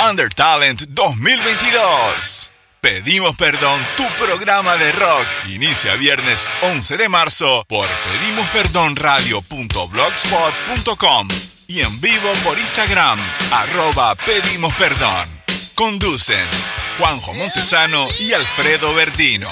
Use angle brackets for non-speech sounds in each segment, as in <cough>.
Under Talent 2022. Pedimos Perdón, tu programa de rock. Inicia viernes 11 de marzo por pedimosperdonradio.blogspot.com y en vivo por Instagram, arroba Pedimos Perdón. Conducen Juanjo Montesano y Alfredo Verdino.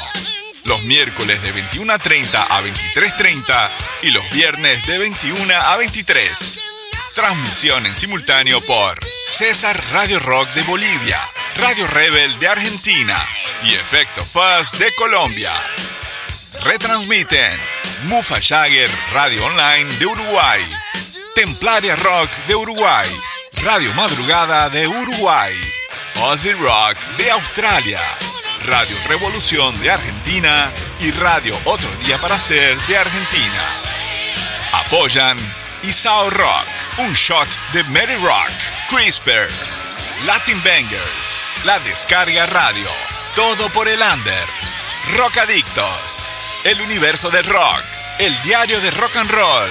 Los miércoles de 21 a 30 a 23.30 y los viernes de 21 a 23. Transmisión en simultáneo por César Radio Rock de Bolivia, Radio Rebel de Argentina y Efecto Fuzz de Colombia. Retransmiten Mufa Jagger Radio Online de Uruguay, Templaria Rock de Uruguay, Radio Madrugada de Uruguay, Ozzy Rock de Australia, Radio Revolución de Argentina y Radio Otro Día para Ser de Argentina. Apoyan Isao Rock, un shot de Mary Rock, CRISPR, Latin Bangers, La Descarga Radio, todo por el under, Rock Adictos, El Universo del Rock, El Diario de Rock and Roll,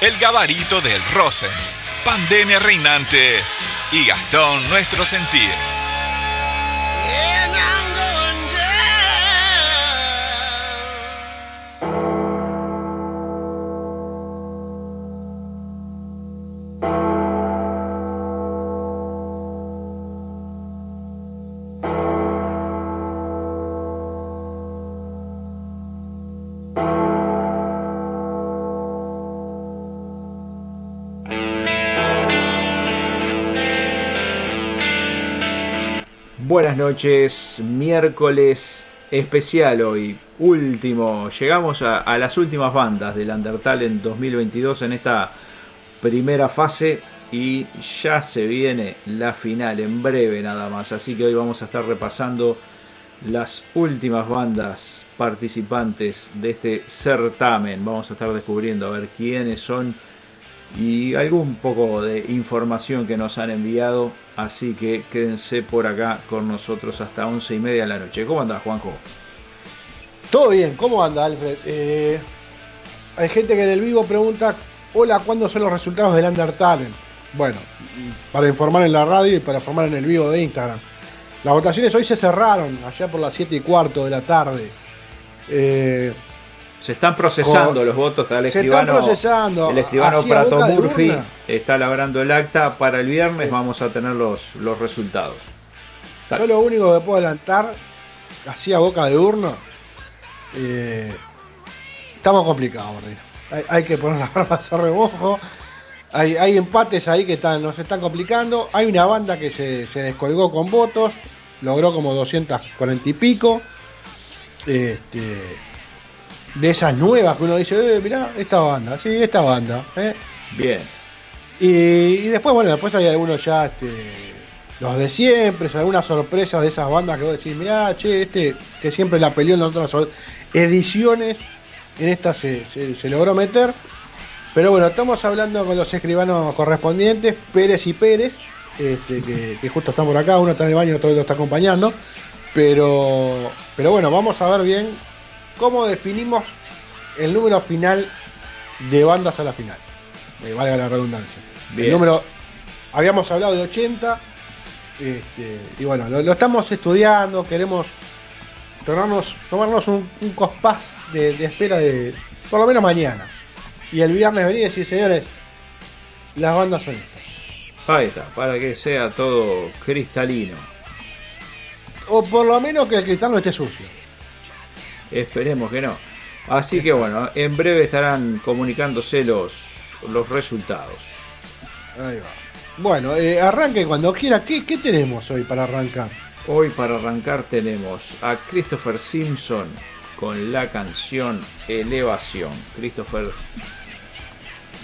El Gabarito del Rosen, Pandemia Reinante y Gastón Nuestro Sentir. Buenas noches, miércoles especial hoy, último, llegamos a, las últimas bandas del Undertale 2022 en esta primera fase y ya se viene la final en breve nada más, así que hoy vamos a estar repasando las últimas bandas participantes de este certamen, vamos a estar descubriendo a ver quiénes son y algún poco de información que nos han enviado. Así que quédense por acá con nosotros hasta once y media de la noche. ¿Cómo andas, Juanjo? Todo bien, ¿cómo anda, Alfred? Eh, hay gente que en el vivo pregunta: Hola, ¿cuándo son los resultados del Undertale? Bueno, para informar en la radio y para informar en el vivo de Instagram. Las votaciones hoy se cerraron, allá por las 7 y cuarto de la tarde. Eh, se están procesando Con, los votos. Está el se escribano, están procesando. El escribano Prato Murphy está labrando el acta. Para el viernes sí. vamos a tener los, los resultados. Yo lo único que puedo adelantar, así a boca de urno, eh, estamos complicados, hay, hay, que poner <laughs> las armas a remojo. Hay, hay, empates ahí que están, nos están complicando. Hay una banda que se, se descolgó con votos, logró como 240 y pico. Este, de esas nuevas que uno dice, eh, mirá, esta banda, sí, esta banda. ¿eh? Bien. Y, y, después, bueno, después hay algunos ya, este, los de siempre, algunas sorpresas de esas bandas que vos decís, mirá, che, este, que siempre la peleó en las otras ediciones, en esta se, se, se logró meter. Pero bueno, estamos hablando con los escribanos correspondientes, Pérez y Pérez, este, que, que, justo están por acá, uno está en el baño, otro lo está acompañando. Pero, pero bueno, vamos a ver bien cómo definimos el número final de bandas a la final. Eh, valga la redundancia. Bien. El número, habíamos hablado de 80, este, y bueno, lo, lo, estamos estudiando, queremos tomarnos, tomarnos un, un compás de, de, espera de por lo menos mañana. Y el viernes venir y decir, señores, las bandas son estas. Ahí está, para que sea todo cristalino. O por lo menos que el cristal no esté sucio. Esperemos que no. Así que bueno, en breve estarán comunicándose los, los resultados. Ahí va. Bueno, eh, arranque cuando quiera. ¿Qué, ¿Qué, tenemos hoy para arrancar? Hoy para arrancar tenemos a Christopher Simpson con la canción Elevación. Christopher,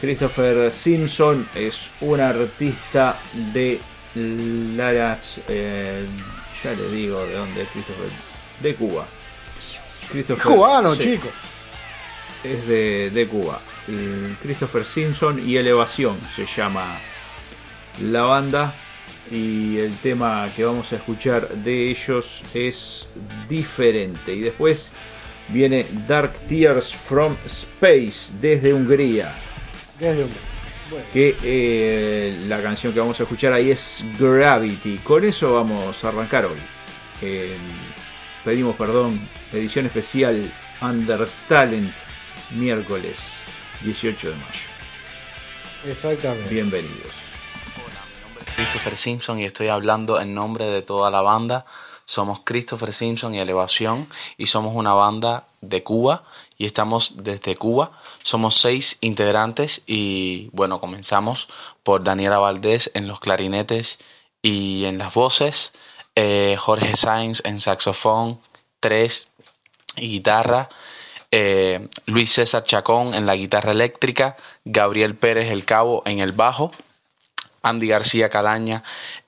Christopher Simpson es un artista de las... Eh, ya le digo de dónde es Christopher. De Cuba. Christopher, cubano, sí, chico. Es de, de Cuba. El Christopher Simpson y Elevación se llama la banda. Y el tema que vamos a escuchar de ellos es diferente. Y después viene Dark Tears from Space desde Hungría. Desde Hungría. que eh, la canción que vamos a escuchar ahí es Gravity. Con eso vamos a arrancar hoy. pedimos perdón, edición especial Under Talent, miércoles 18 de mayo. Exactamente. Bienvenidos. Hola, mi nombre es Christopher Simpson y estoy hablando en nombre de toda la banda. Somos Christopher Simpson y Elevación y somos una banda de Cuba y estamos desde Cuba. Somos seis integrantes y bueno, comenzamos por Daniela Valdés en los clarinetes y en las voces, eh, Jorge Sainz en saxofón, tres y guitarra, eh, Luis César Chacón en la guitarra eléctrica, Gabriel Pérez el Cabo en el bajo, Andy García Calaña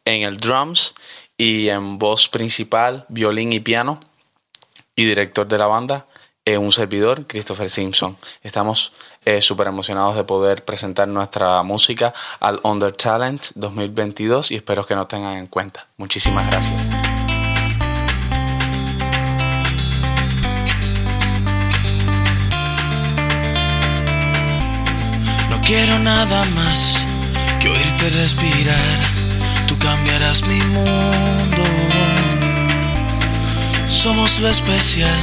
en el drums y en voz principal, violín y piano y director de la banda, eh, un servidor, Christopher Simpson. Estamos eh, súper emocionados de poder presentar nuestra música al Under Talent 2022 y espero que nos tengan en cuenta. Muchísimas gracias. Quiero nada más que oírte respirar. Tú cambiarás mi mundo. Somos lo especial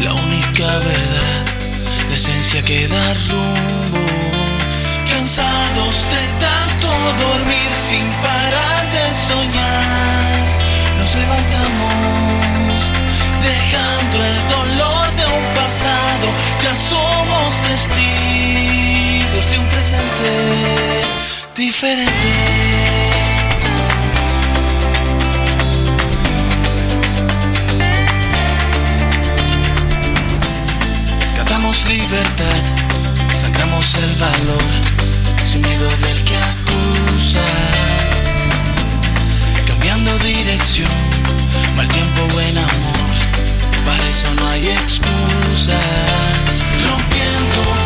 la única verdad, la esencia que da rumbo. Cansados de tanto dormir sin parar de soñar, nos levantamos dejando el dolor de un pasado. Ya somos testigos de un presente diferente. libertad, sacamos el valor, sin miedo del que acusa. Cambiando dirección, mal tiempo, buen amor, para eso no hay excusas. Rompiendo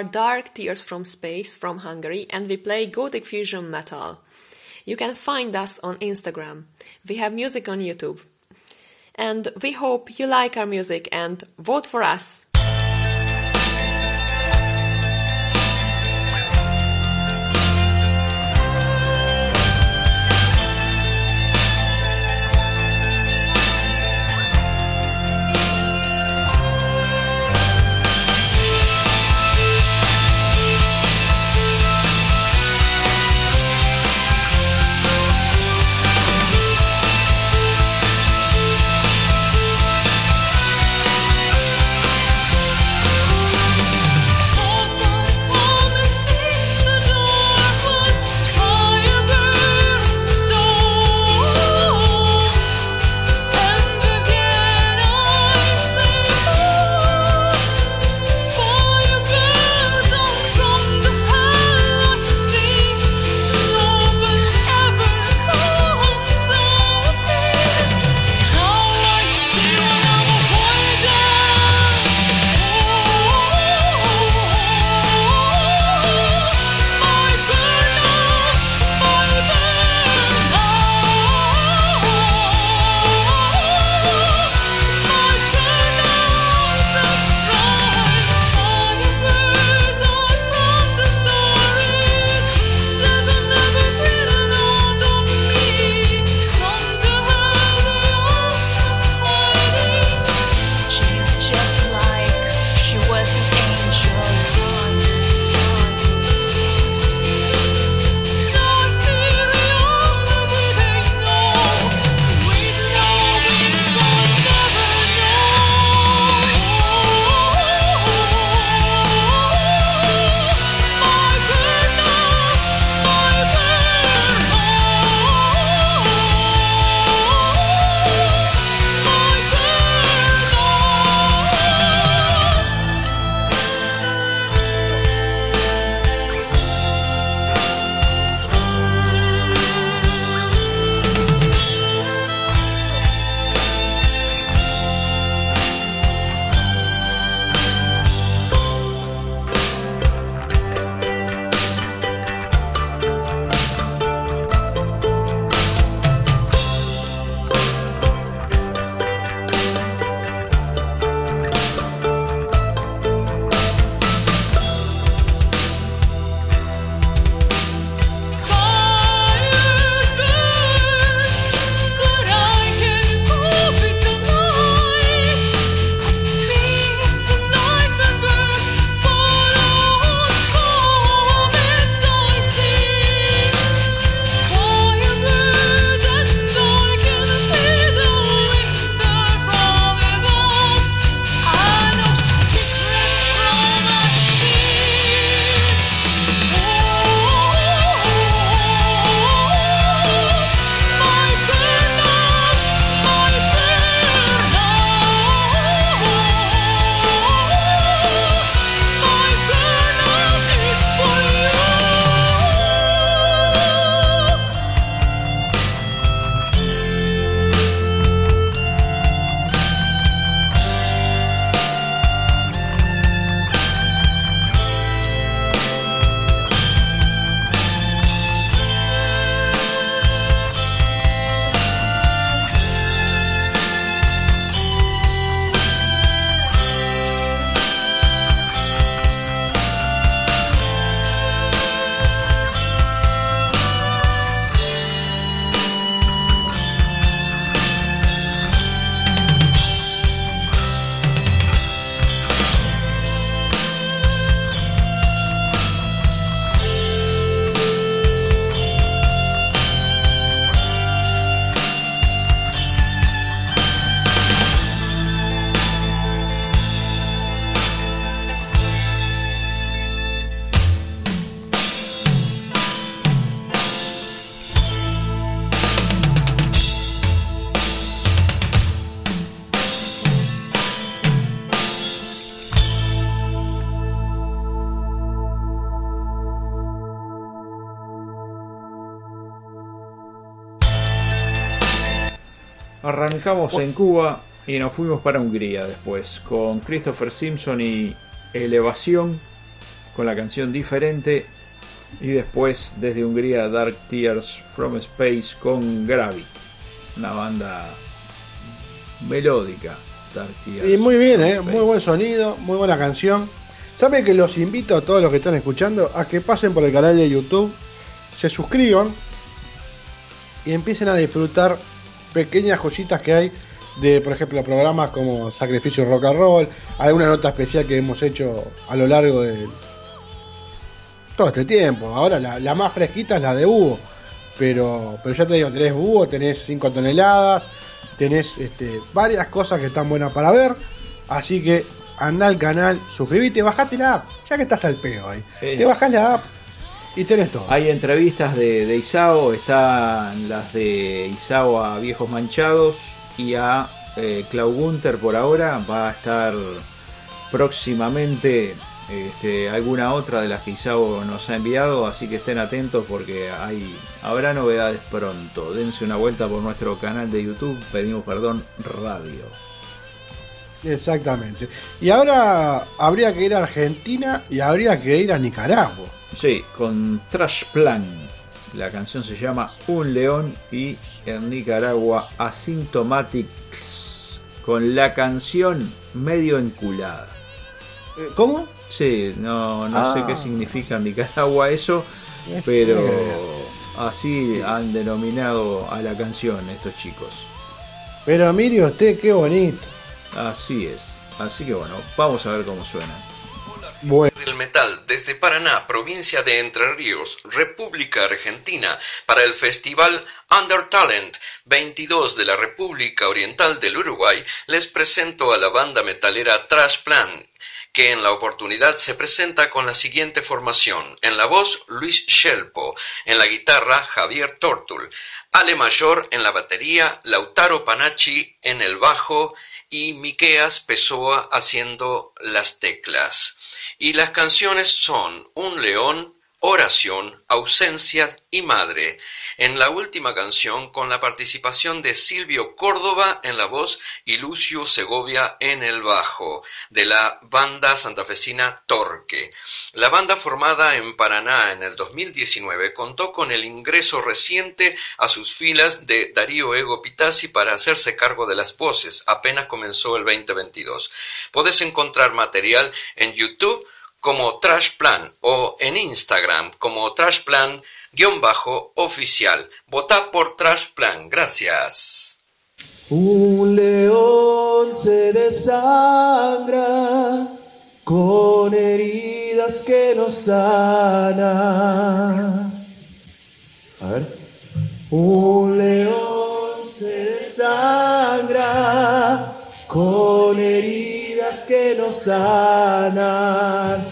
are Dark Tears from Space from Hungary and we play Gothic Fusion Metal. You can find us on Instagram. We have music on YouTube. And we hope you like our music and vote for us. En Cuba y nos fuimos para Hungría después con Christopher Simpson y Elevación con la canción Diferente y después desde Hungría Dark Tears from Space con Gravity, una banda melódica. Dark Tears Y muy bien, ¿eh? Muy buen sonido, muy buena canción. Saben que los invito a todos los que están escuchando a que pasen por el canal de YouTube, se suscriban y empiecen a disfrutar pequeñas joyitas que hay de, por ejemplo, programas como Sacrificio Rock and Roll, alguna nota especial que hemos hecho a lo largo de todo este tiempo. Ahora la, la más fresquita es la de Hugo, pero, pero ya te digo, tenés Hugo, tenés 5 toneladas, tenés este, varias cosas que están buenas para ver, así que anda al canal, suscríbete, bajate la app, ya que estás al pedo ahí. Sí. Te bajás la app y tenés todo. Hay entrevistas de, de Isao, están las de Isao a Viejos Manchados y a eh, Clau Gunter por ahora. Va a estar próximamente este, alguna otra de las que Isao nos ha enviado, así que estén atentos porque hay, habrá novedades pronto. Dense una vuelta por nuestro canal de YouTube, pedimos perdón, radio. Exactamente. Y ahora habría que ir a Argentina y habría que ir a Nicaragua. Sí, con Trash Plan. La canción se llama Un León y en Nicaragua Asymptomatics con la canción medio enculada. Eh, ¿Cómo? Sí, no, no sé Ah. qué significa en Nicaragua eso, pero <laughs> así han denominado a la canción estos chicos. Pero mire usted, qué bonito. Así es. Así que bueno, vamos a ver cómo suena. Bueno, del metal desde Paraná, provincia de Entre Ríos, República Argentina, para el Festival Under Talent 22 de la República Oriental del Uruguay, les presento a la banda metalera Trash Plan, que en la oportunidad se presenta con la siguiente formación. En la voz, Luis Shelpo, en la guitarra, Javier Tortul, Ale Mayor en la batería, Lautaro Panacci en el bajo y Miqueas Pessoa haciendo las teclas. Y las canciones son Un león, Oración, Ausencia y Madre. En la última canción con la participación de Silvio Córdoba en la voz y Lucio Segovia en el bajo, de la banda santafesina Torque. La banda formada en Paraná en el 2019 contó con el ingreso reciente a sus filas de Darío Ego Pitazzi para hacerse cargo de las voces. Apenas comenzó el 2022. Podés encontrar material en YouTube como Trash Plan o en Instagram como Trash Plan guion bajo oficial. Vota por Trash Plan. Gracias. Un león se desangra con heridas que no sanan. A ver. Un león se desangra con heridas que no sanan.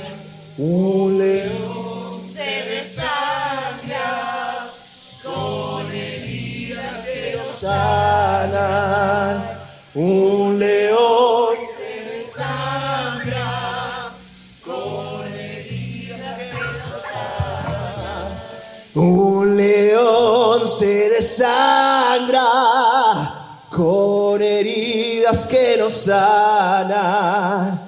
Un león se desangra con heridas que no sanan. Un león se desangra con heridas que no sanan. Un león se desangra con que no sanan.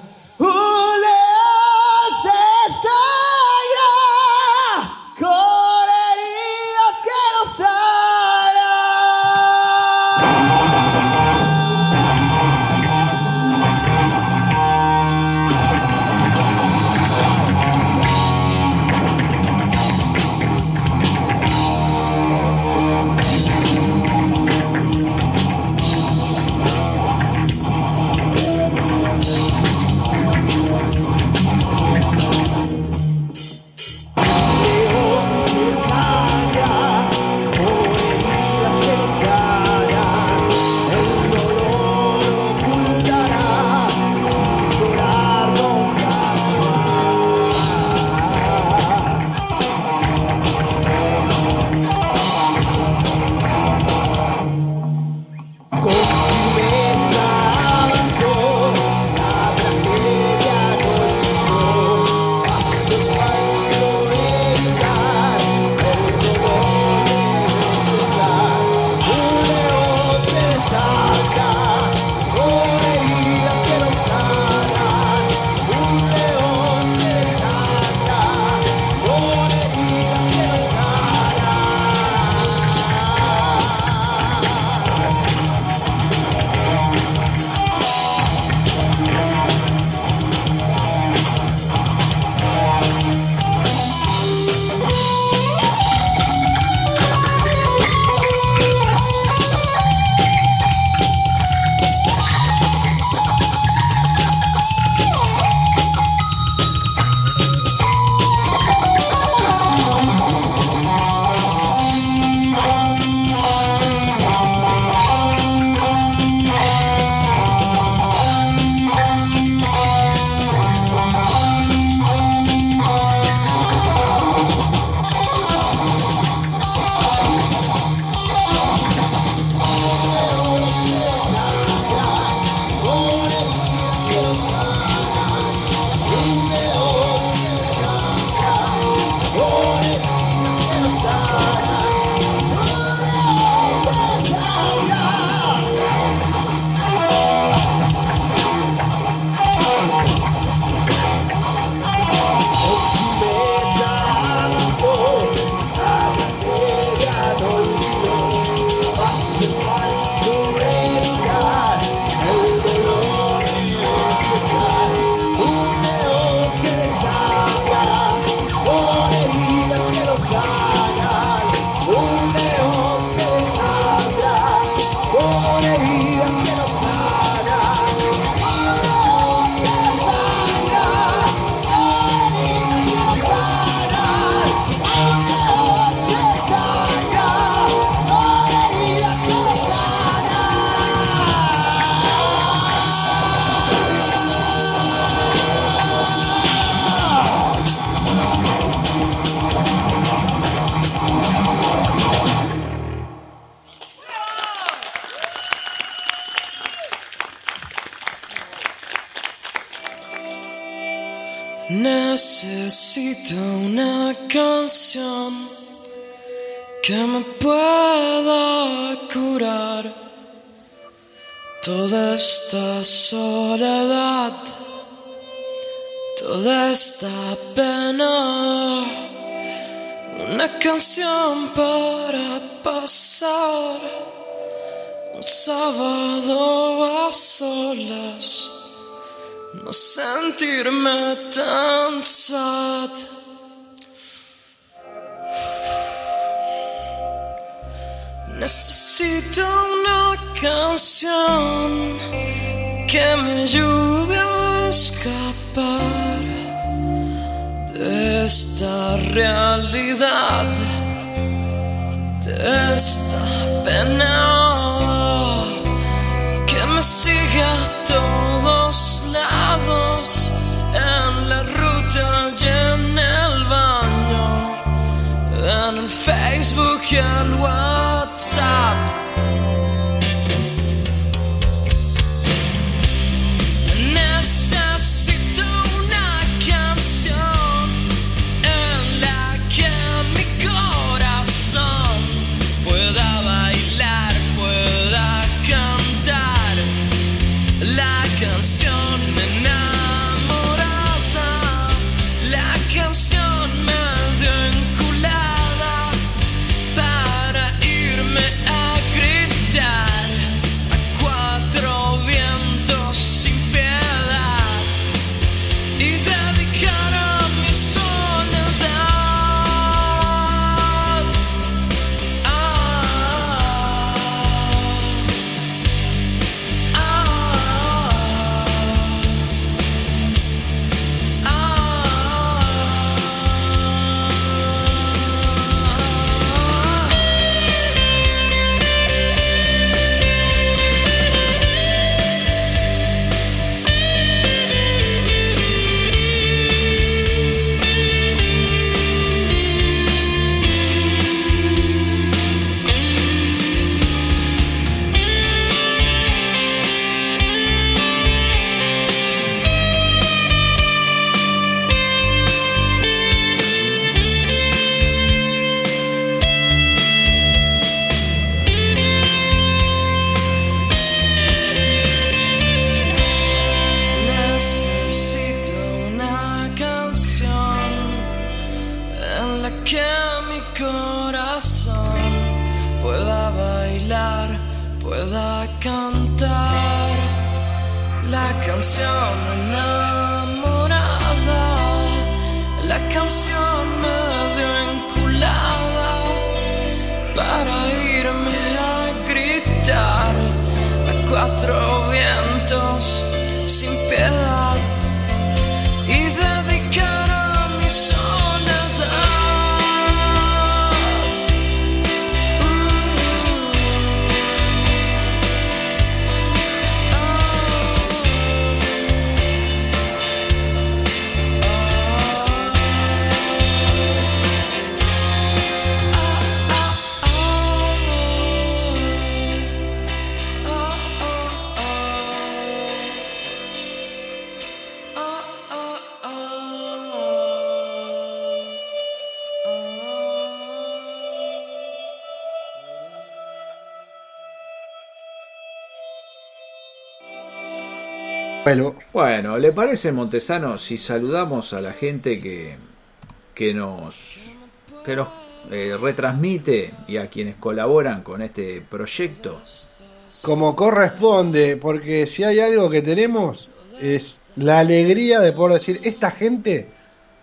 Sentirme tan sad. Necesito una canción que me ayude a escapar de esta realidad, de esta pena que me sigue a. Todos Facebook y el WhatsApp. Bueno, ¿le parece Montesano si saludamos a la gente que, que nos, que nos eh, retransmite y a quienes colaboran con este proyecto? como corresponde, porque si hay algo que tenemos es la alegría de poder decir, esta gente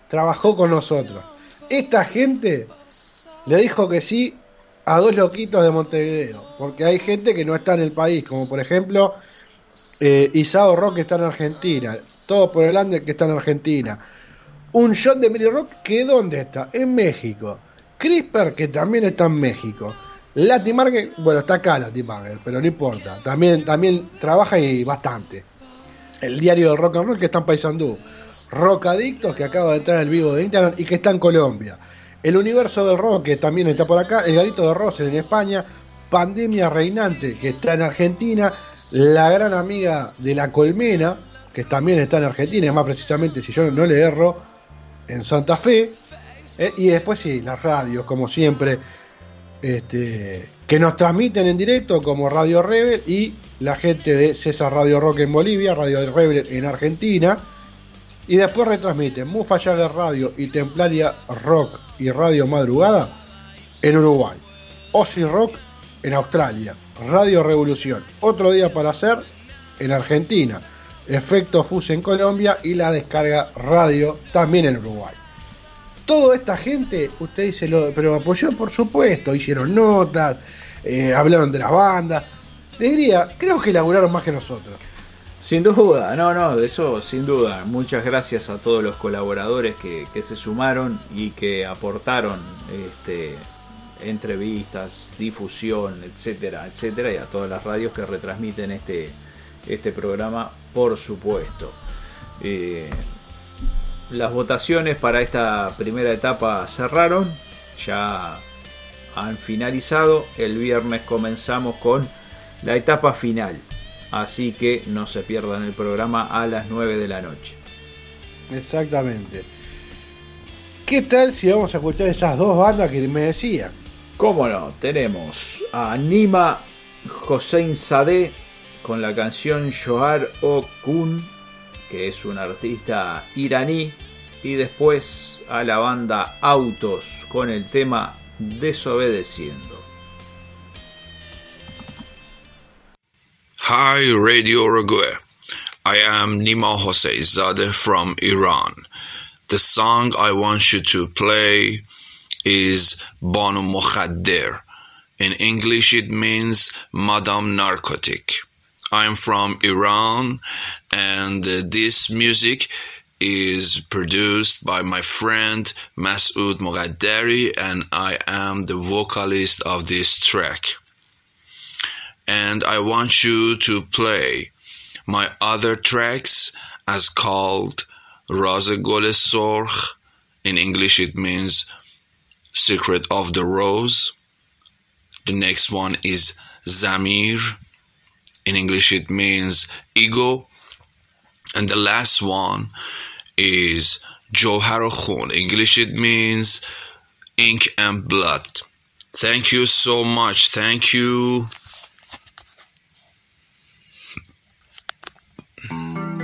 trabajó con nosotros. Esta gente le dijo que sí a dos loquitos de Montevideo, porque hay gente que no está en el país, como por ejemplo eh, Isao Rock está en Argentina, todo por el Ander que está en Argentina. Un shot de Mary Rock que ¿dónde está? En México. CRISPR que también está en México. Latimarket, bueno, está acá Latimarket, pero no importa. También, también trabaja y bastante. El diario del rock and roll que está en Paysandú. Rock Adictos que acaba de entrar en el vivo de Instagram y que está en Colombia. El universo del rock que también está por acá. El garito de Rosel en España. Pandemia Reinante que está en Argentina. La gran amiga de la Colmena, que también está en Argentina, más precisamente, si yo no le erro, en Santa Fe. Eh, y después sí, las radios, como siempre, este, que nos transmiten en directo como Radio Rebel y la gente de César Radio Rock en Bolivia, Radio Rebel en Argentina. Y después retransmiten Mufa Jagger Radio y Templaria Rock y Radio Madrugada en Uruguay. Ozzy Rock en Australia. Radio Revolución. Otro día para hacer en Argentina. Efecto Fuse en Colombia y la descarga radio también en Uruguay. Toda esta gente, usted dice, lo, pero apoyó por supuesto, hicieron notas, eh, hablaron de la banda. Le diría, creo que elaboraron más que nosotros. Sin duda, no, no, de eso sin duda. Muchas gracias a todos los colaboradores que se sumaron y que aportaron este, entrevistas, difusión, etcétera, etcétera, y a todas las radios que retransmiten este, este programa, por supuesto. Eh, las votaciones para esta primera etapa cerraron, ya han finalizado. El viernes comenzamos con la etapa final, así que no se pierdan el programa a las 9 de la noche. Exactamente. ¿Qué tal si vamos a escuchar esas dos bandas que me decían? ¿Cómo no? Tenemos a Nima Hossein Sadeh con la canción Johar O Kun, que es un artista iraní, y después a la banda Autos con el tema Desobedeciendo. Hi, Radio Uruguay. I am Nima Hosseizadeh from Iran. The song I want you to play is Banu Mokhadder. In English, it means Madame Narcotic. I'm from Iran, and uh, this music is produced by my friend Masoud Mogaddari, and I am the vocalist of this track. And I want you to play my other tracks as called Raze Gol Sorkh. In English, it means Secret of the Rose. The next one is Zamir. In English, it means ego. And the last one is Johar Khun. English, it means ink and blood. Thank you so much. Thank you. <laughs>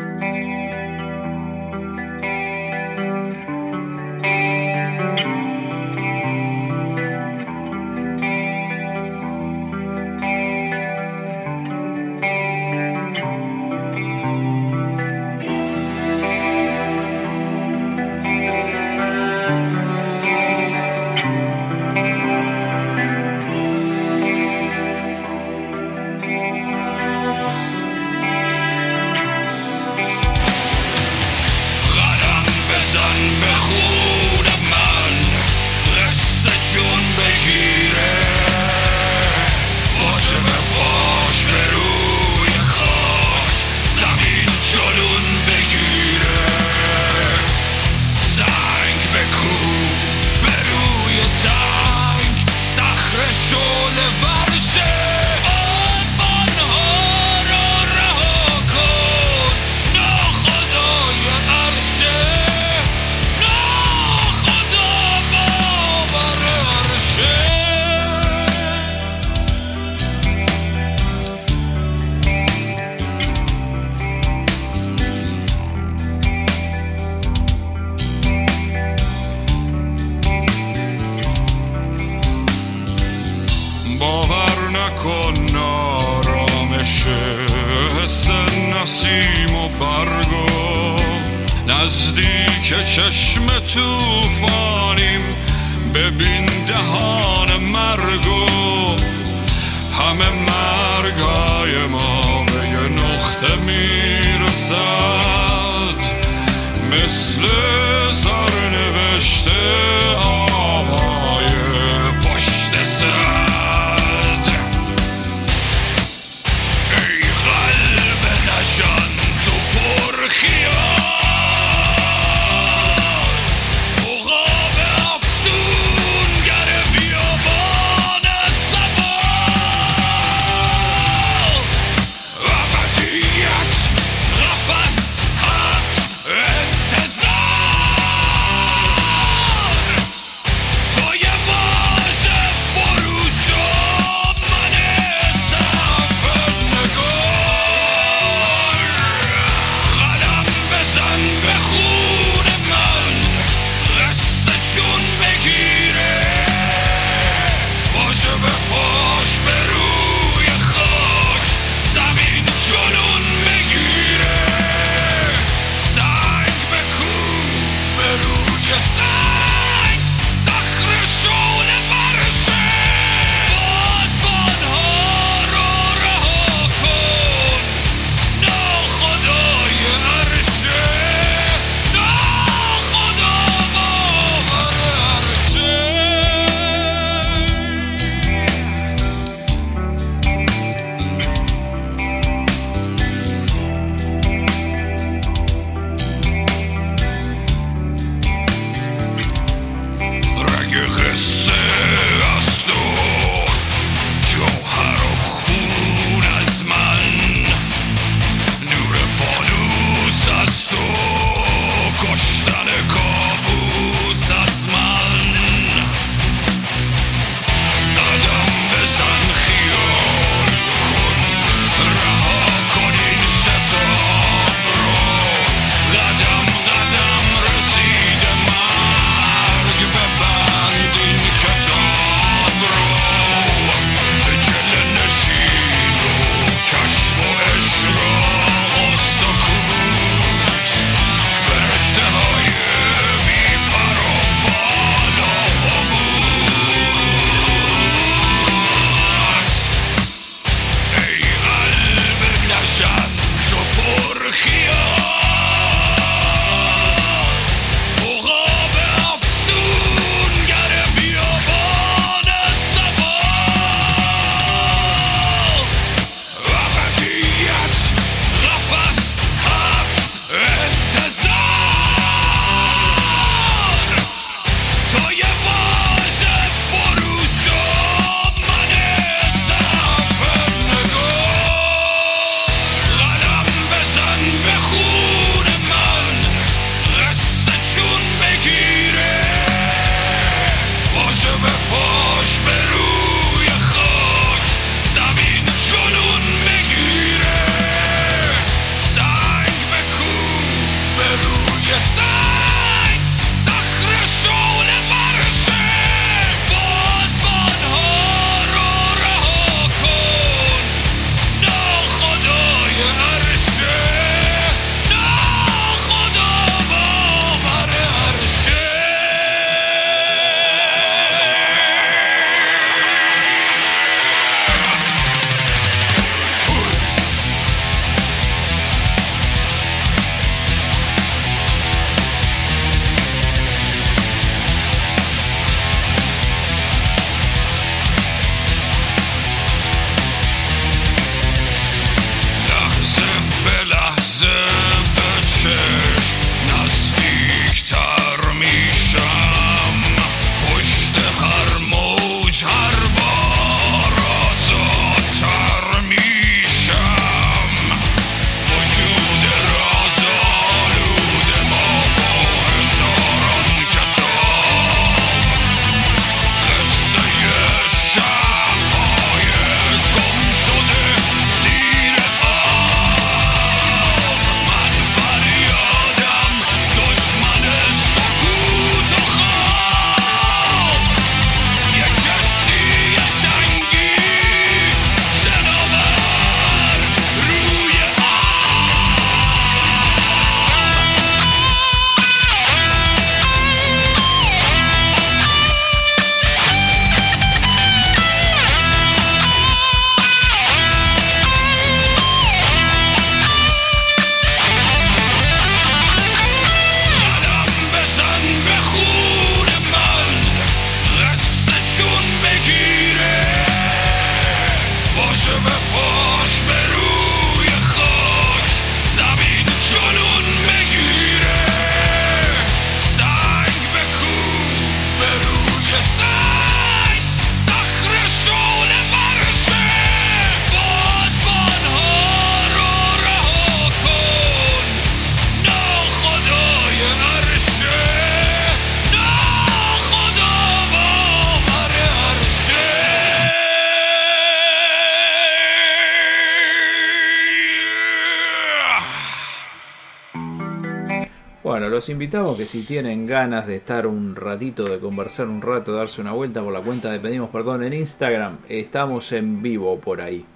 invitamos que si tienen ganas de estar un ratito, de conversar un rato, darse una vuelta por la cuenta de Pedimos Perdón en Instagram, estamos en vivo por ahí.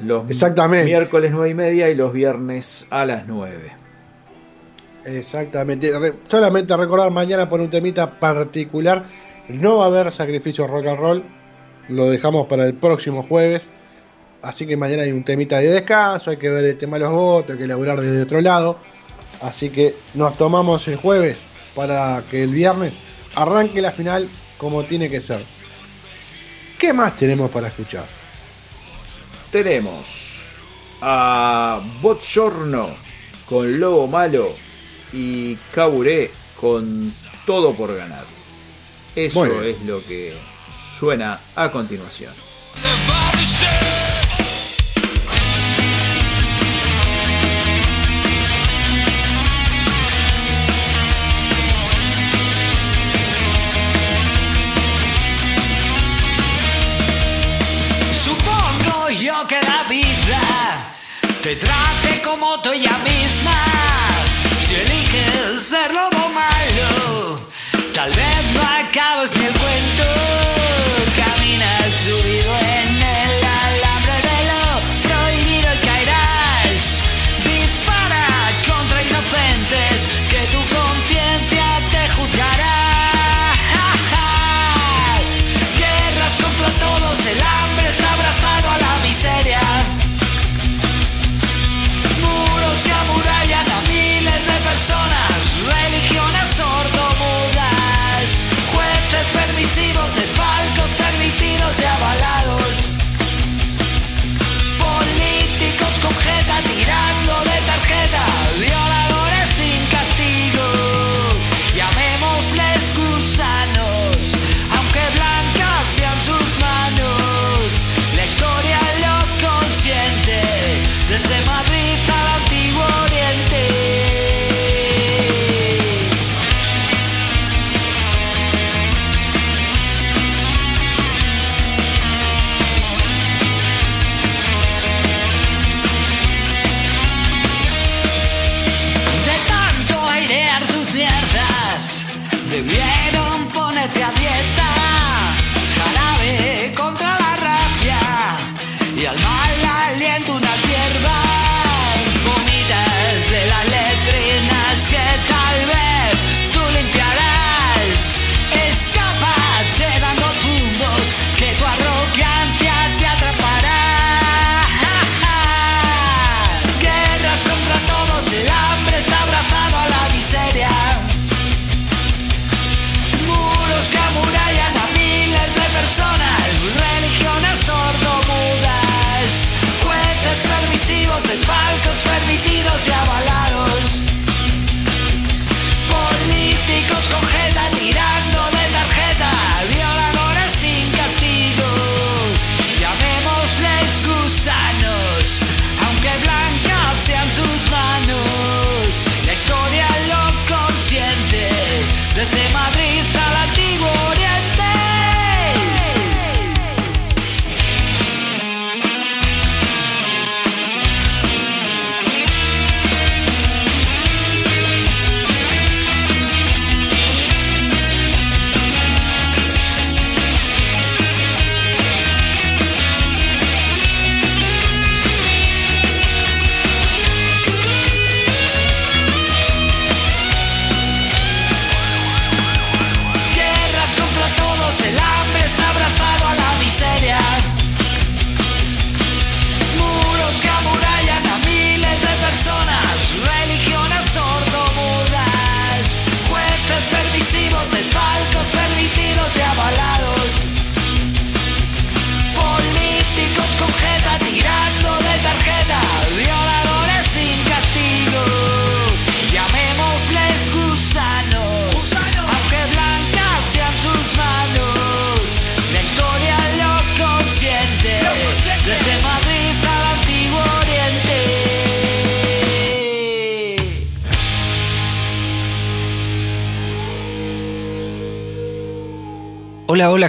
Los Exactamente. miércoles 9 y media y los viernes a las 9. Exactamente. solamente recordar mañana por un temita particular. No va a haber sacrificio rock and roll. Lo dejamos para el próximo jueves. Así que mañana hay un temita de descanso. Hay que ver el tema de los votos. Hay que elaborar desde otro lado. Así que nos tomamos el jueves para que el viernes arranque la final como tiene que ser. ¿Qué más tenemos para escuchar? Tenemos a Botshorno con Lobo Malo y Kaburé con Todo por Ganar. Eso es lo que suena a continuación. Que la vida te trate como tú ella misma. Si eliges ser lobo malo, tal vez no acabes ni el cuento.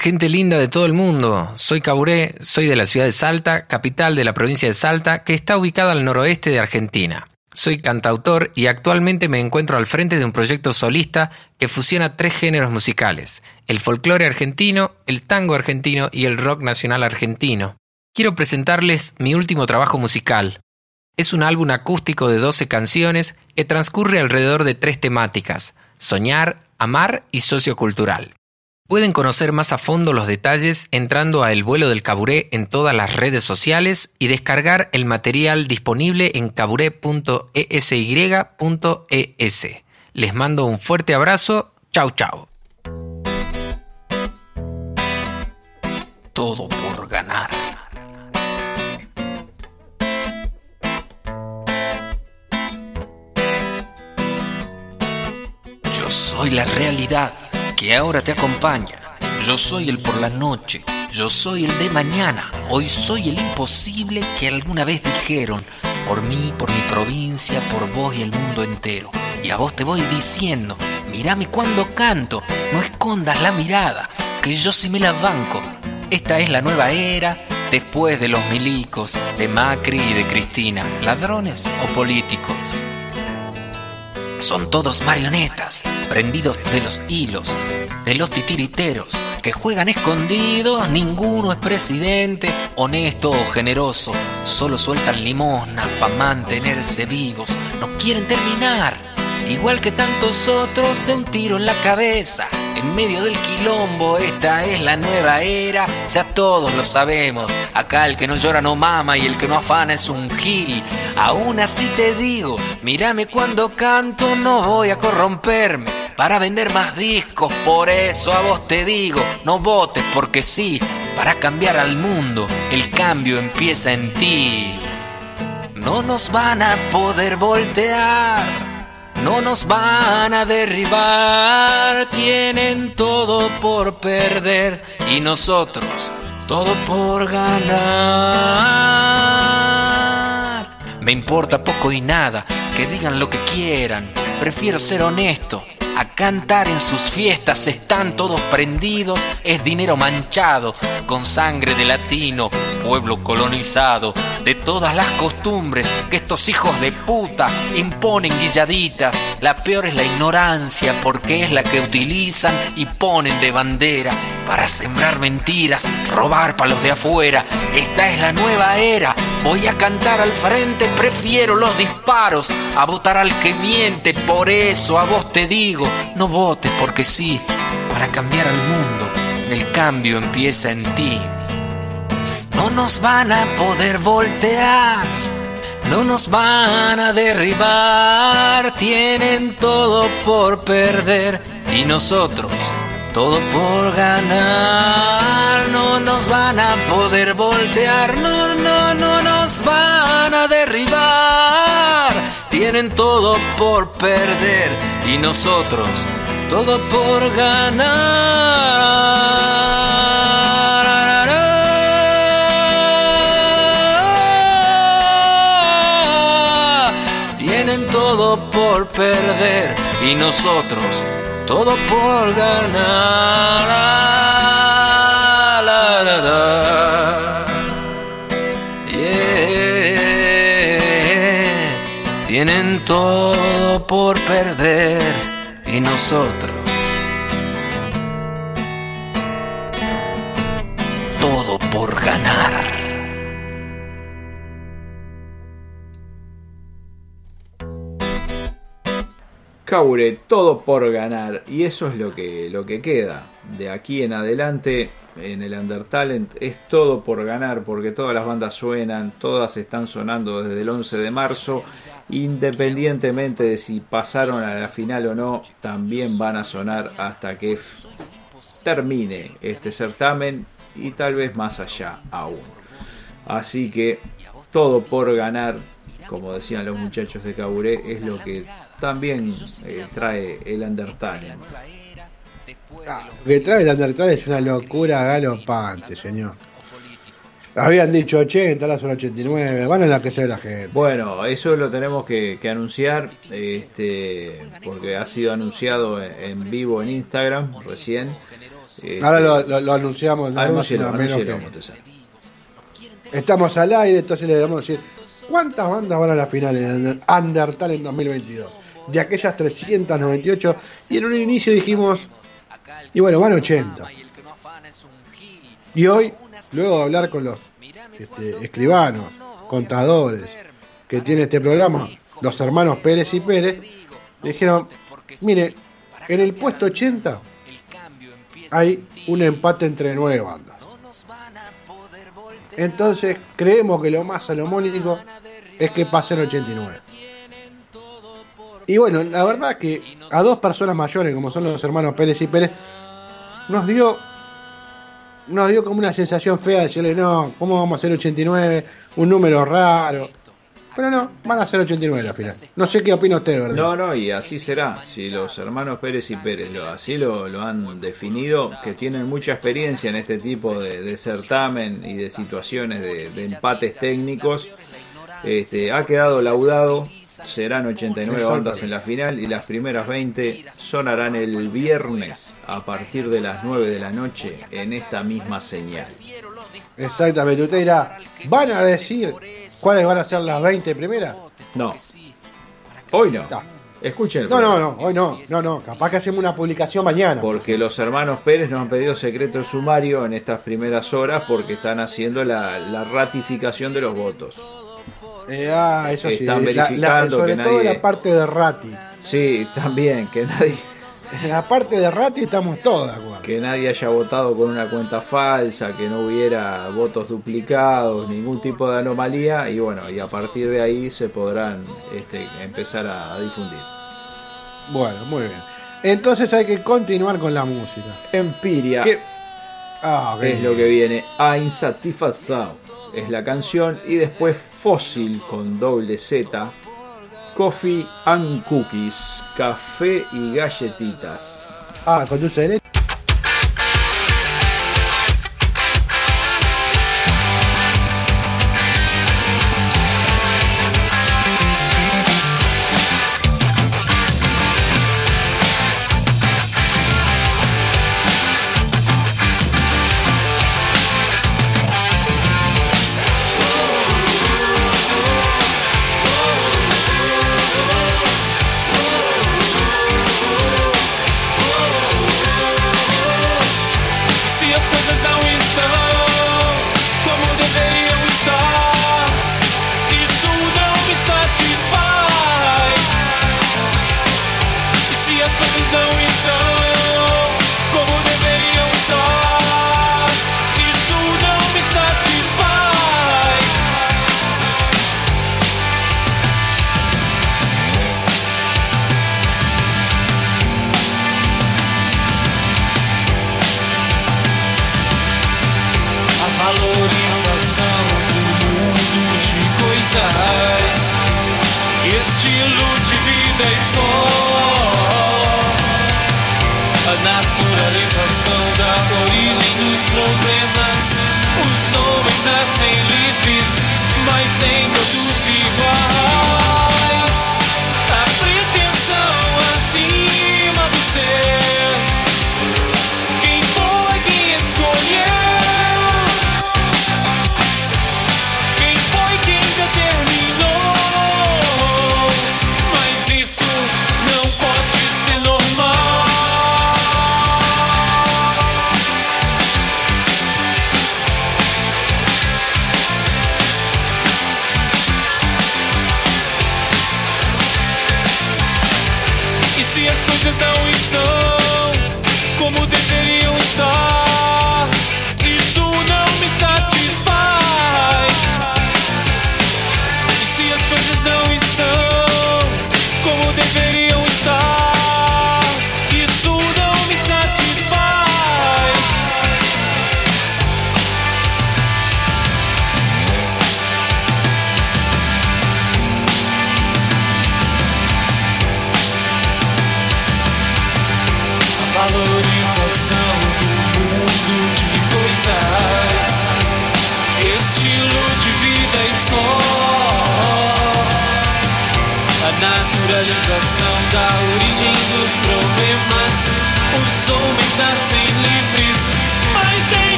Gente linda de todo el mundo. Soy Caburé, soy de la ciudad de Salta, capital de la provincia de Salta, que está ubicada al noroeste de Argentina. Soy cantautor y actualmente me encuentro al frente de un proyecto solista que fusiona tres géneros musicales, el folclore argentino, el tango argentino y el rock nacional argentino. Quiero presentarles mi último trabajo musical. Es un álbum acústico de 12 canciones que transcurre alrededor de tres temáticas, soñar, amar y sociocultural. Pueden conocer más a fondo los detalles entrando a El vuelo del caburé en todas las redes sociales y descargar el material disponible en caburé.esy.es. Les mando un fuerte abrazo. Chau chau. Todo por ganar. Yo soy la realidad que ahora te acompaña. Yo soy el por la noche, yo soy el de mañana. Hoy soy el imposible que alguna vez dijeron. Por mí, por mi provincia, por vos y el mundo entero. Y a vos te voy diciendo, mírame cuando canto, no escondas la mirada, que yo sí me la banco. Esta es la nueva era, después de los milicos, de Macri y de Cristina, ladrones o políticos. Son todos marionetas, prendidos de los hilos, de los titiriteros, que juegan escondidos, ninguno es presidente, honesto o generoso, solo sueltan limosnas para mantenerse vivos, no quieren terminar, igual que tantos otros, de un tiro en la cabeza. En medio del quilombo, esta es la nueva era, ya todos lo sabemos. Acá el que no llora no mama y el que no afana es un gil. Aún así te digo, mírame cuando canto, no voy a corromperme para vender más discos. Por eso a vos te digo, no votes porque sí, para cambiar al mundo, el cambio empieza en ti. No nos van a poder voltear. No nos van a derribar, tienen todo por perder y nosotros todo por ganar. Me importa poco y nada, que digan lo que quieran, prefiero ser honesto. A cantar en sus fiestas están todos prendidos, es dinero manchado con sangre de latino, pueblo colonizado, de todas las costumbres que estos hijos de puta imponen guilladitas. La peor es la ignorancia porque es la que utilizan y ponen de bandera para sembrar mentiras, robar palos de afuera. Esta es la nueva era. Voy a cantar al frente, prefiero los disparos a votar al que miente. Por eso a vos te digo, no votes porque sí, para cambiar al mundo. El cambio empieza en ti. No nos van a poder voltear, no nos van a derribar, tienen todo por perder y nosotros todo por ganar. No nos van a poder voltear, no, no, no nos van a derribar, tienen todo por perder y nosotros todo por ganar. Tienen todo por perder y nosotros todo por ganar. Todo por perder y nosotros todo por ganar. Kaure, todo por ganar. Y eso es lo que, lo que queda. De aquí en adelante, en el Undertalent, es todo por ganar, porque todas las bandas suenan, todas están sonando desde el 11 de marzo. Independientemente de si pasaron a la final o no, también van a sonar hasta que termine este certamen y tal vez más allá aún. Así que todo por ganar, como decían los muchachos de Caburé, es lo que también eh, trae el Undertalent. Ah, lo que trae el Undertale es una locura galopante, señor. Habían dicho 80, ahora son 89, van a la que sea la gente. Bueno, eso lo tenemos que, que anunciar, este, porque ha sido anunciado en vivo en Instagram recién. Este, Ahora lo, lo- lo anunciamos, nada más nada menos que-. Estamos al aire, entonces le debemos decir cuántas bandas van a la final en Undertale en 2022. De aquellas 398, y en un inicio dijimos, y bueno, van 80. Y hoy, luego de hablar con los este, escribanos, contadores que tiene este programa, los hermanos Pérez y Pérez, dijeron, mire, en el puesto 80 hay un empate entre nueve bandas. Entonces creemos que lo más salomónico es que pasen 89. Y bueno, la verdad que a dos personas mayores, como son los hermanos Pérez y Pérez, nos dio nos dio como una sensación fea de decirle, no, ¿cómo vamos a hacer 89? Un número raro. Pero no, van a ser 89 al final. No sé qué opina usted, ¿verdad? No, no, y así será. Si los hermanos Pérez y Pérez lo, así lo, lo han definido, que tienen mucha experiencia en este tipo de, de certamen y de situaciones de, de empates técnicos, este, ha quedado laudado. Serán 89 Exacto. bandas en la final y las primeras 20 sonarán el viernes a partir de las 9 de la noche en esta misma señal. Exactamente, usted dirá, ¿van a decir cuáles van a ser las 20 primeras? No, hoy no. No. Escuchen. el No, no, no, hoy no, no, no, capaz que hacemos una publicación mañana. Porque los hermanos Pérez nos han pedido secreto sumario en estas primeras horas porque están haciendo la, la ratificación de los votos. Eh, ah, eso sí, Están la- la- verificando sobre que todo nadie- la parte de Rati. Sí, también, que nadie, <laughs> la parte de Rati estamos todos de acuerdo. que nadie haya votado con una cuenta falsa, que no hubiera votos duplicados, ningún tipo de anomalía, y bueno, y a partir de ahí se podrán este, empezar a, a difundir. Bueno, muy bien. Entonces hay que continuar con la música. Empiria ¿Qué? Ah, ok. es lo que viene, a Insatisfação es la canción, y después Fósil con doble Z, Coffee and Cookies, café y galletitas. Ah, con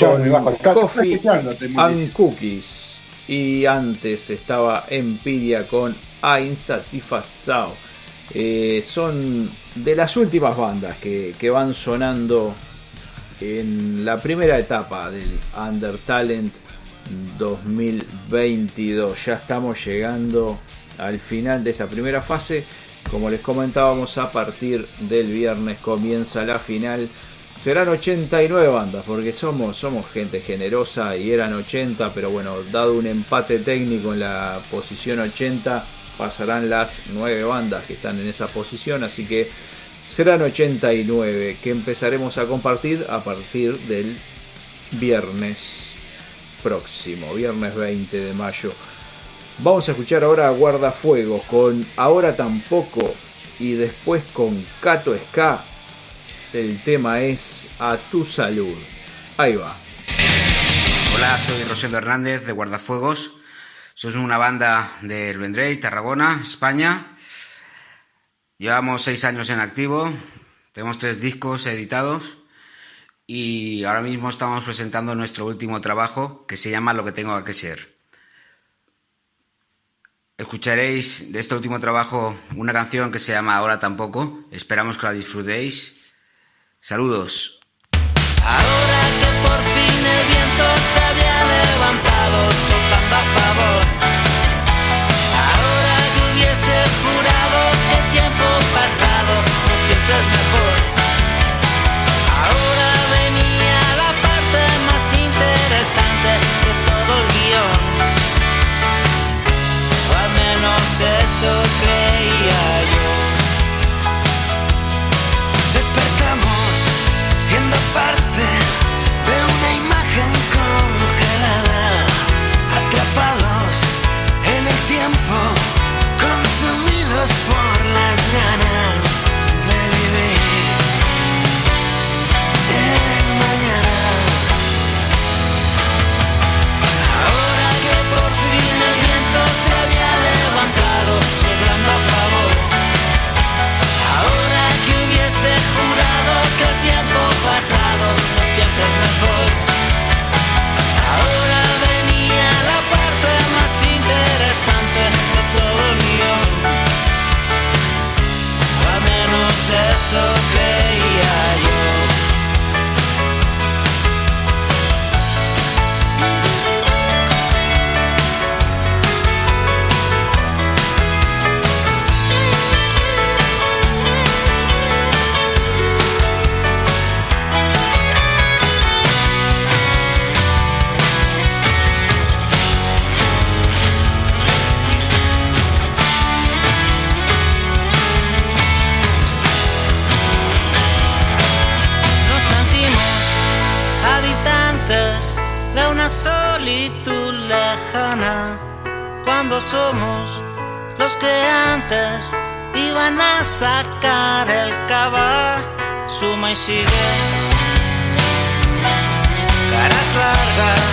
El bajo. con Está- está Coffee and mueres. Cookies. Y antes estaba Empiria con A Insatisfazao. Eh, son de las últimas bandas que, que van sonando en la primera etapa del Under Talent 2022. Ya estamos llegando al final de esta primera fase. Como les comentábamos, a partir del viernes comienza la final. Serán 89 bandas, porque somos, somos gente generosa y eran 80, pero bueno, dado un empate técnico en la posición 80, pasarán las 9 bandas que están en esa posición, así que serán 89 que empezaremos a compartir a partir del viernes próximo, viernes 20 de mayo. Vamos a escuchar ahora a Guardafuegos con Ahora tampoco y después con Cato Ska. El tema es A tu salud. Ahí va. Hola, soy Rosendo Hernández de Guardafuegos. Somos una banda del Vendrell, Tarragona, España. Llevamos seis años en activo, tenemos tres discos editados y ahora mismo estamos presentando nuestro último trabajo que se llama Lo que tengo que ser. Escucharéis de este último trabajo una canción que se llama Ahora tampoco. Esperamos que la disfrutéis. Saludos. Ahora que por fin el viento se había levantado soplando a favor. Ahora que hubiese jurado que el tiempo pasado no siempre es mejor. Ahora venía la parte más interesante de todo el guion. O al menos eso creía somos los que antes iban a sacar el cava. Suma y sigue. Caras largas.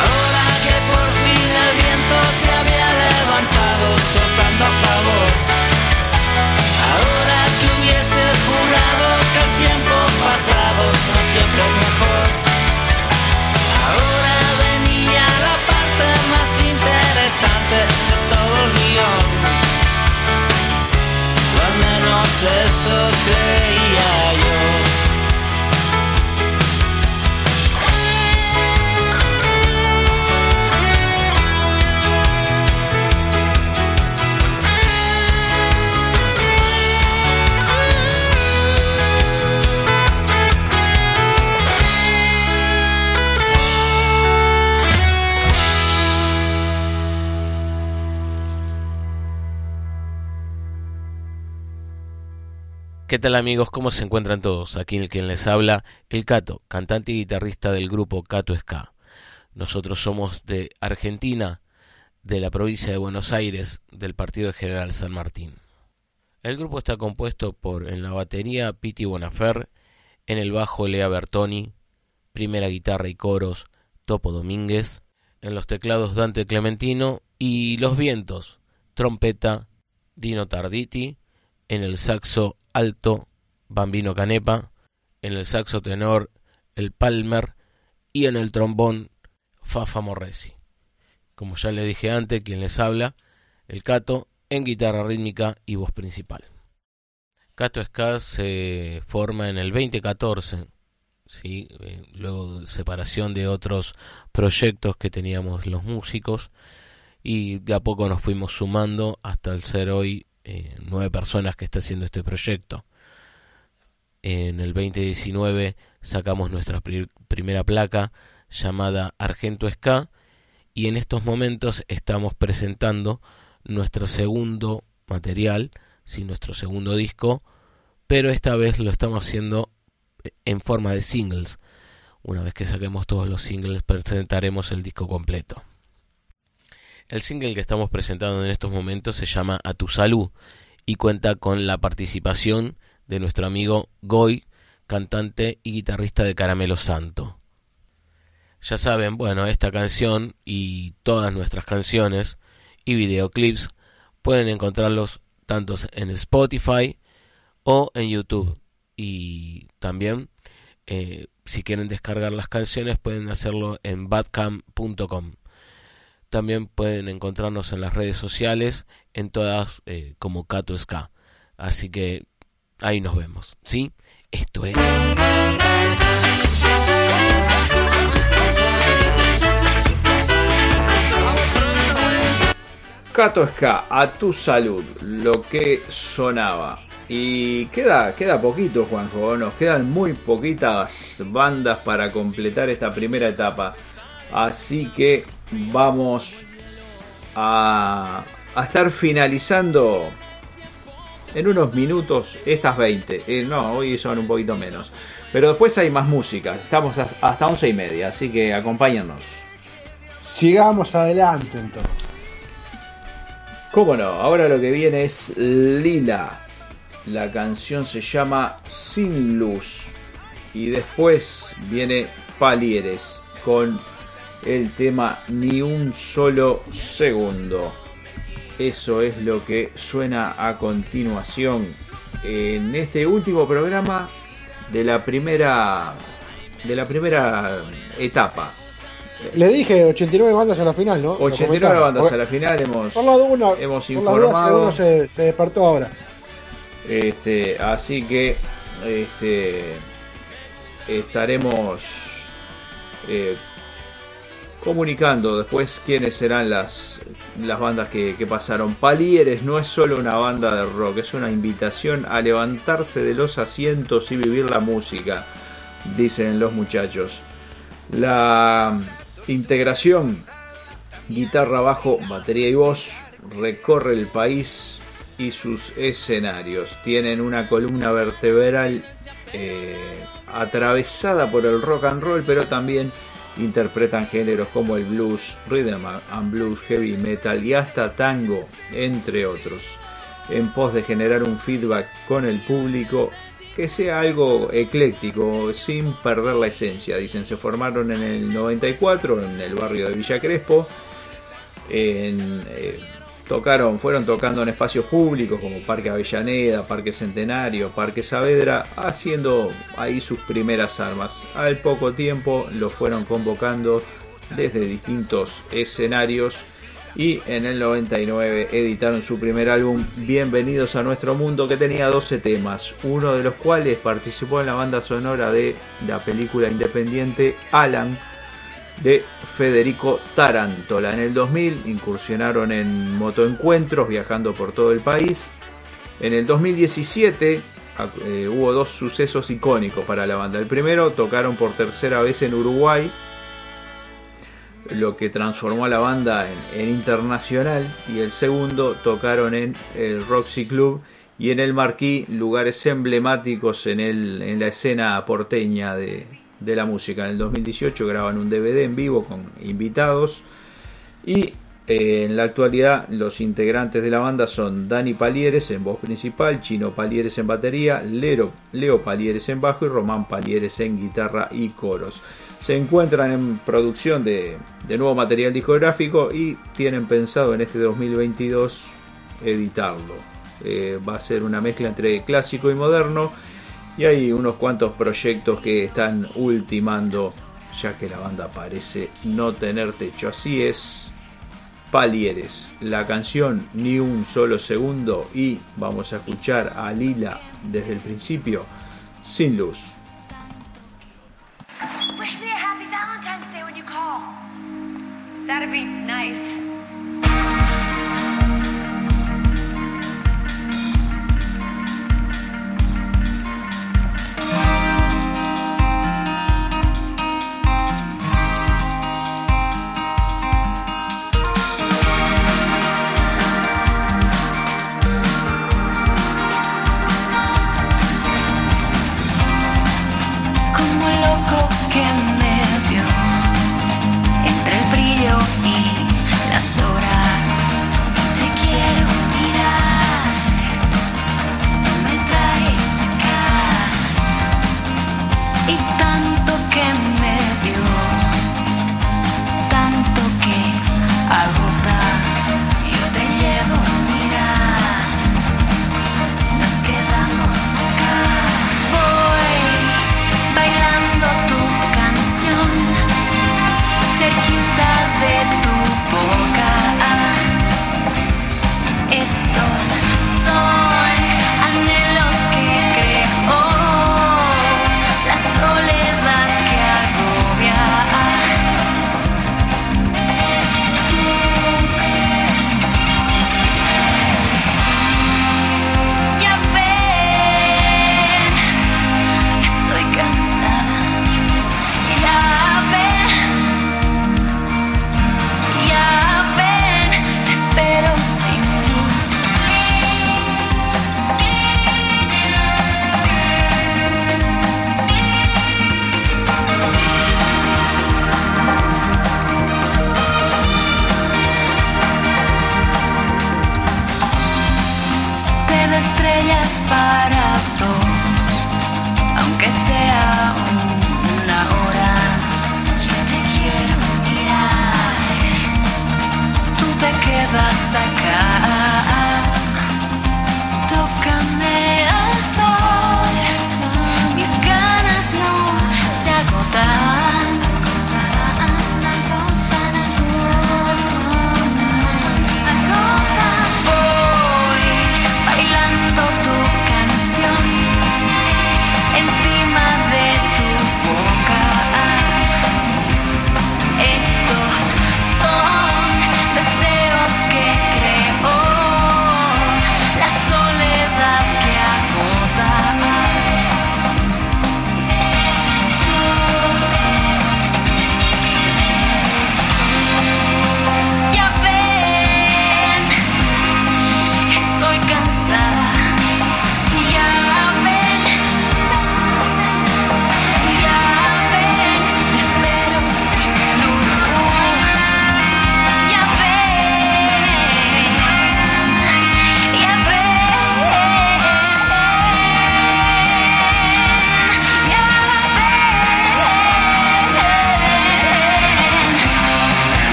Ahora que por fin el viento se había levantado soplando a favor. Ahora que hubiese jurado que el tiempo pasado no siempre es mejor. Ahora eso creía ¿Qué tal amigos? ¿Cómo se encuentran todos? Aquí el quien les habla, el Cato, cantante y guitarrista del grupo Cato Ska. Nosotros somos de Argentina, de la provincia de Buenos Aires, del partido de General San Martín. El grupo está compuesto por en la batería Piti Bonafer, en el bajo Lea Bertoni, primera guitarra y coros Topo Domínguez, en los teclados Dante Clementino y los vientos, trompeta Dino Tarditi, en el saxo alto Bambino Canepa, en el saxo tenor el Palmer y en el trombón Fafa Morresi. Como ya le dije antes, quien les habla, el Cato en guitarra rítmica y voz principal. Cato Ska se forma en el 2014, ¿sí? Eh, luego de separación de otros proyectos que teníamos los músicos y de a poco nos fuimos sumando hasta el ser hoy eh, nueve personas que está haciendo este proyecto. En el 2019 sacamos nuestra primera placa llamada Argento Ska y en estos momentos estamos presentando nuestro segundo material, sí, nuestro segundo disco, pero esta vez lo estamos haciendo en forma de singles. Una vez que saquemos todos los singles presentaremos el disco completo. El single que estamos presentando en estos momentos se llama A tu salud y cuenta con la participación de nuestro amigo Goy, cantante y guitarrista de Caramelo Santo. Ya saben, bueno, esta canción y todas nuestras canciones y videoclips pueden encontrarlos tanto en Spotify o en YouTube. Y también, eh, si quieren descargar las canciones, pueden hacerlo en badcamp.com. También pueden encontrarnos en las redes sociales, en todas eh, como Cato Ska. Así que ahí nos vemos, ¿sí? Esto es... Cato Ska, a tu salud, lo que sonaba. Y queda, queda poquito, Juanjo, nos quedan muy poquitas bandas para completar esta primera etapa. Así que vamos a, estar finalizando en unos minutos estas 20. Eh, no, hoy son un poquito menos. Pero después hay más música. Estamos hasta 11 y media, así que acompáñanos. Sigamos adelante entonces. ¿Cómo no? Ahora lo que viene es Lila. La canción se llama Sin Luz. Y después viene Palieres con el tema Ni un solo segundo. Eso es lo que suena a continuación en este último programa de la primera de la primera etapa. Le dije 89 bandas a la final, ¿no? 89 bandas a la final hemos, hemos informado. Uno se, se, despertó ahora. Este, así que este, estaremos eh, comunicando después quiénes serán las, las bandas que, pasaron. Palieres no es solo una banda de rock, es una invitación a levantarse de los asientos y vivir la música, dicen los muchachos. La integración guitarra, bajo, batería y voz recorre el país y sus escenarios. Tienen una columna vertebral eh, atravesada por el rock and roll, pero también interpretan géneros como el blues, rhythm and blues, heavy metal y hasta tango, entre otros, en pos de generar un feedback con el público que sea algo ecléctico, sin perder la esencia. Dicen, se formaron en el 94 en el barrio de Villa Crespo, en, eh, tocaron, fueron tocando en espacios públicos como Parque Avellaneda, Parque Centenario, Parque Saavedra, haciendo ahí sus primeras armas. Al poco tiempo los fueron convocando desde distintos escenarios y en el 99 editaron su primer álbum Bienvenidos a nuestro mundo que tenía 12 temas, uno de los cuales participó en la banda sonora de la película independiente Alan de Federico Tarantola. En el 2000 incursionaron en motoencuentros viajando por todo el país. En el 2017 eh, hubo dos sucesos icónicos para la banda. El primero tocaron por tercera vez en Uruguay, lo que transformó a la banda en, internacional. Y el segundo tocaron en el Roxy Club y en el Marquí, lugares emblemáticos en, el, en la escena porteña de, de la música. En el 2018 graban un DVD en vivo con invitados y eh, en la actualidad los integrantes de la banda son Dani Palieres en voz principal, Chino Palieres en batería, Lero, Leo Palieres en bajo y Román Palieres en guitarra y coros. Se encuentran en producción de, nuevo material discográfico y tienen pensado en este 2022 editarlo. Eh, va a ser una mezcla entre clásico y moderno y hay unos cuantos proyectos que están ultimando, ya que la banda parece no tener techo. Así es, Palieres, la canción Ni un solo segundo y vamos a escuchar a Lila desde el principio, sin luz.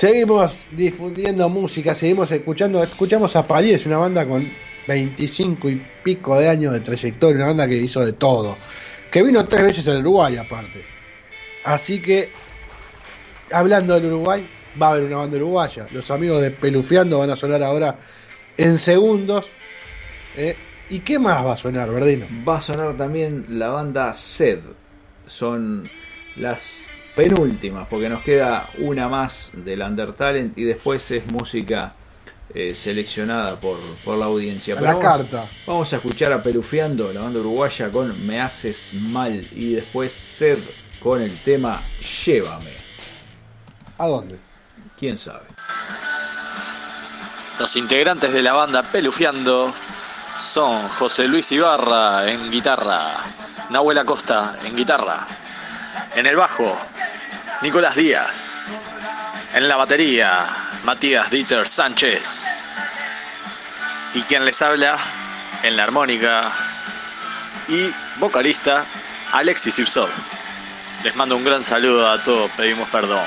Seguimos difundiendo música, seguimos escuchando, escuchamos a Palies, una banda con 25 y pico de años de trayectoria, una banda que hizo de todo, que vino tres veces al Uruguay aparte. Así que, hablando del Uruguay, va a haber una banda uruguaya. Los amigos de Pelufeando van a sonar ahora en segundos. ¿eh? ¿Y qué más va a sonar, Verdino? Va a sonar también la banda Sed. Son las penúltimas, porque nos queda una más del Undertalent y después es música eh, seleccionada por, por la audiencia. A Pero la vamos- carta. Vamos a escuchar a Pelufiando, la banda uruguaya, con Me Haces Mal y después Sed con el tema Llévame. ¿A dónde? ¿Quién sabe? Los integrantes de la banda Pelufiando son José Luis Ibarra en guitarra, Nahuel Acosta en guitarra, en el bajo, Nicolás Díaz, en la batería, Matías Dieter Sánchez, y quien les habla en la armónica y vocalista Alexis Ipsov. Les mando un gran saludo a todos, pedimos perdón.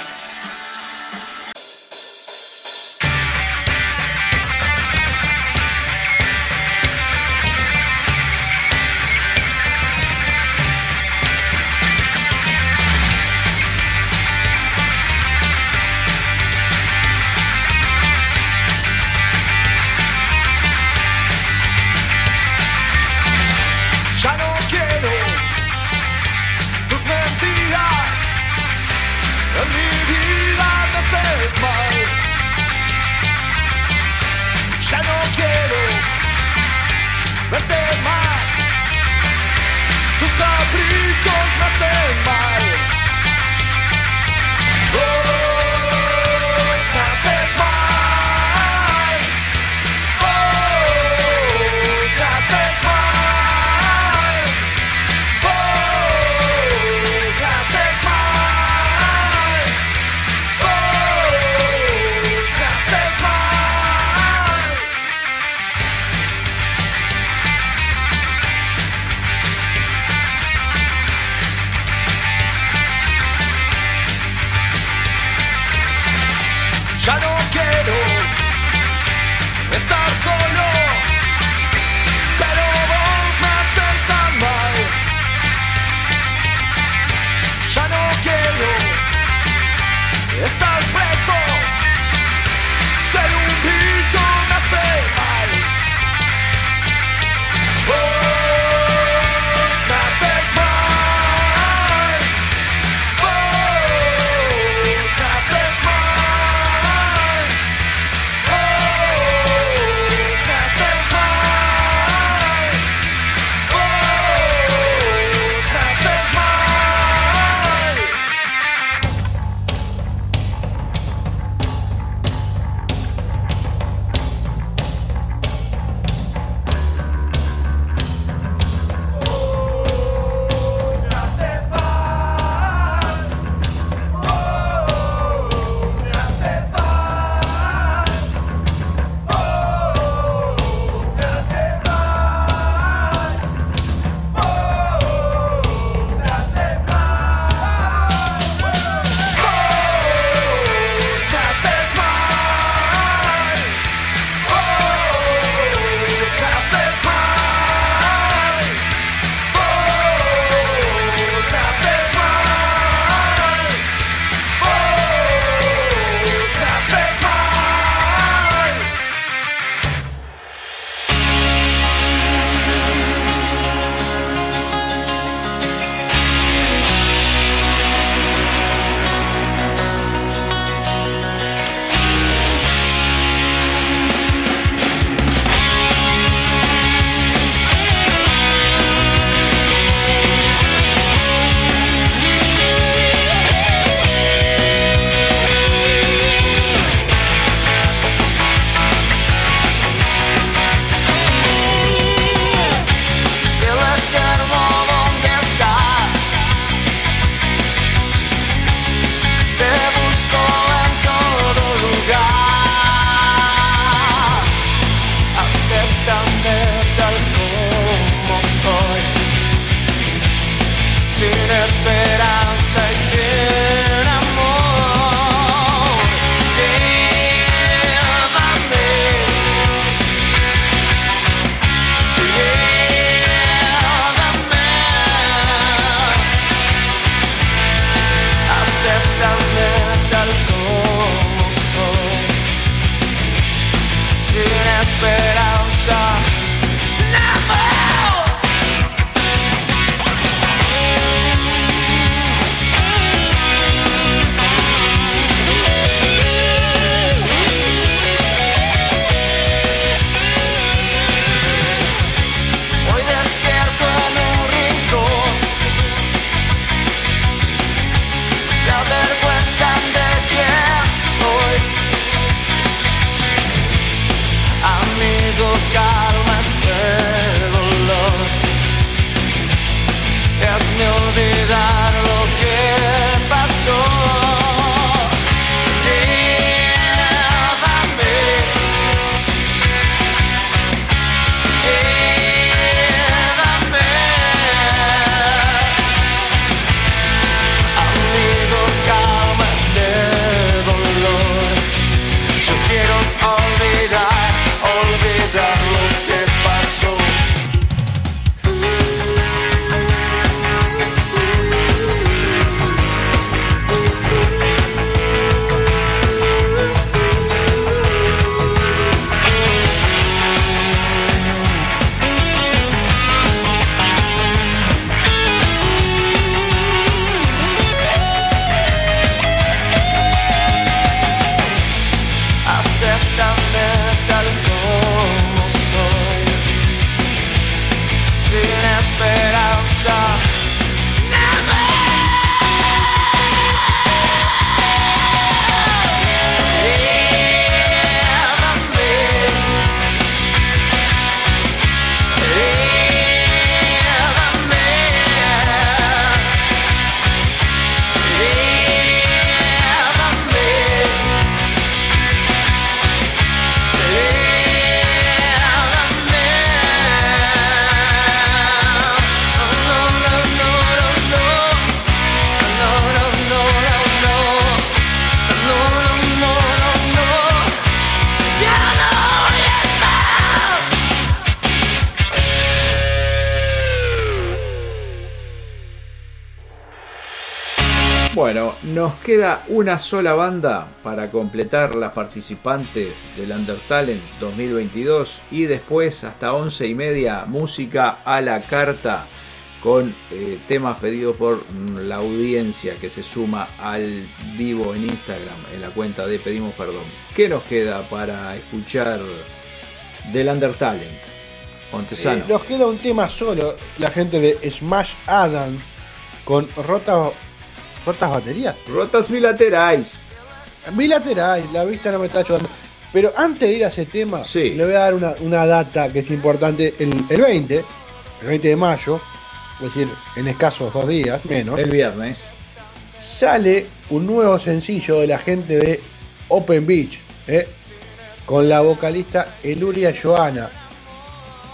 Queda una sola banda para completar las participantes del Undertalent 2022 y después hasta 11 y media música a la carta con eh, temas pedidos por mm, la audiencia que se suma al vivo en Instagram en la cuenta de Pedimos Perdón. ¿Qué nos queda para escuchar del Undertalent? Eh, nos queda un tema solo, la gente de Smash Adams con rota, rotas baterías. Rotas bilaterales. Bilaterales, la vista no me está ayudando. Pero antes de ir a ese tema, le voy a dar una, una data que es importante. El, el 20, el 20 de mayo, es decir, en escasos dos días, menos. El viernes. Sale un nuevo sencillo de la gente de Open Beach, ¿eh? con la vocalista Eluria Joana.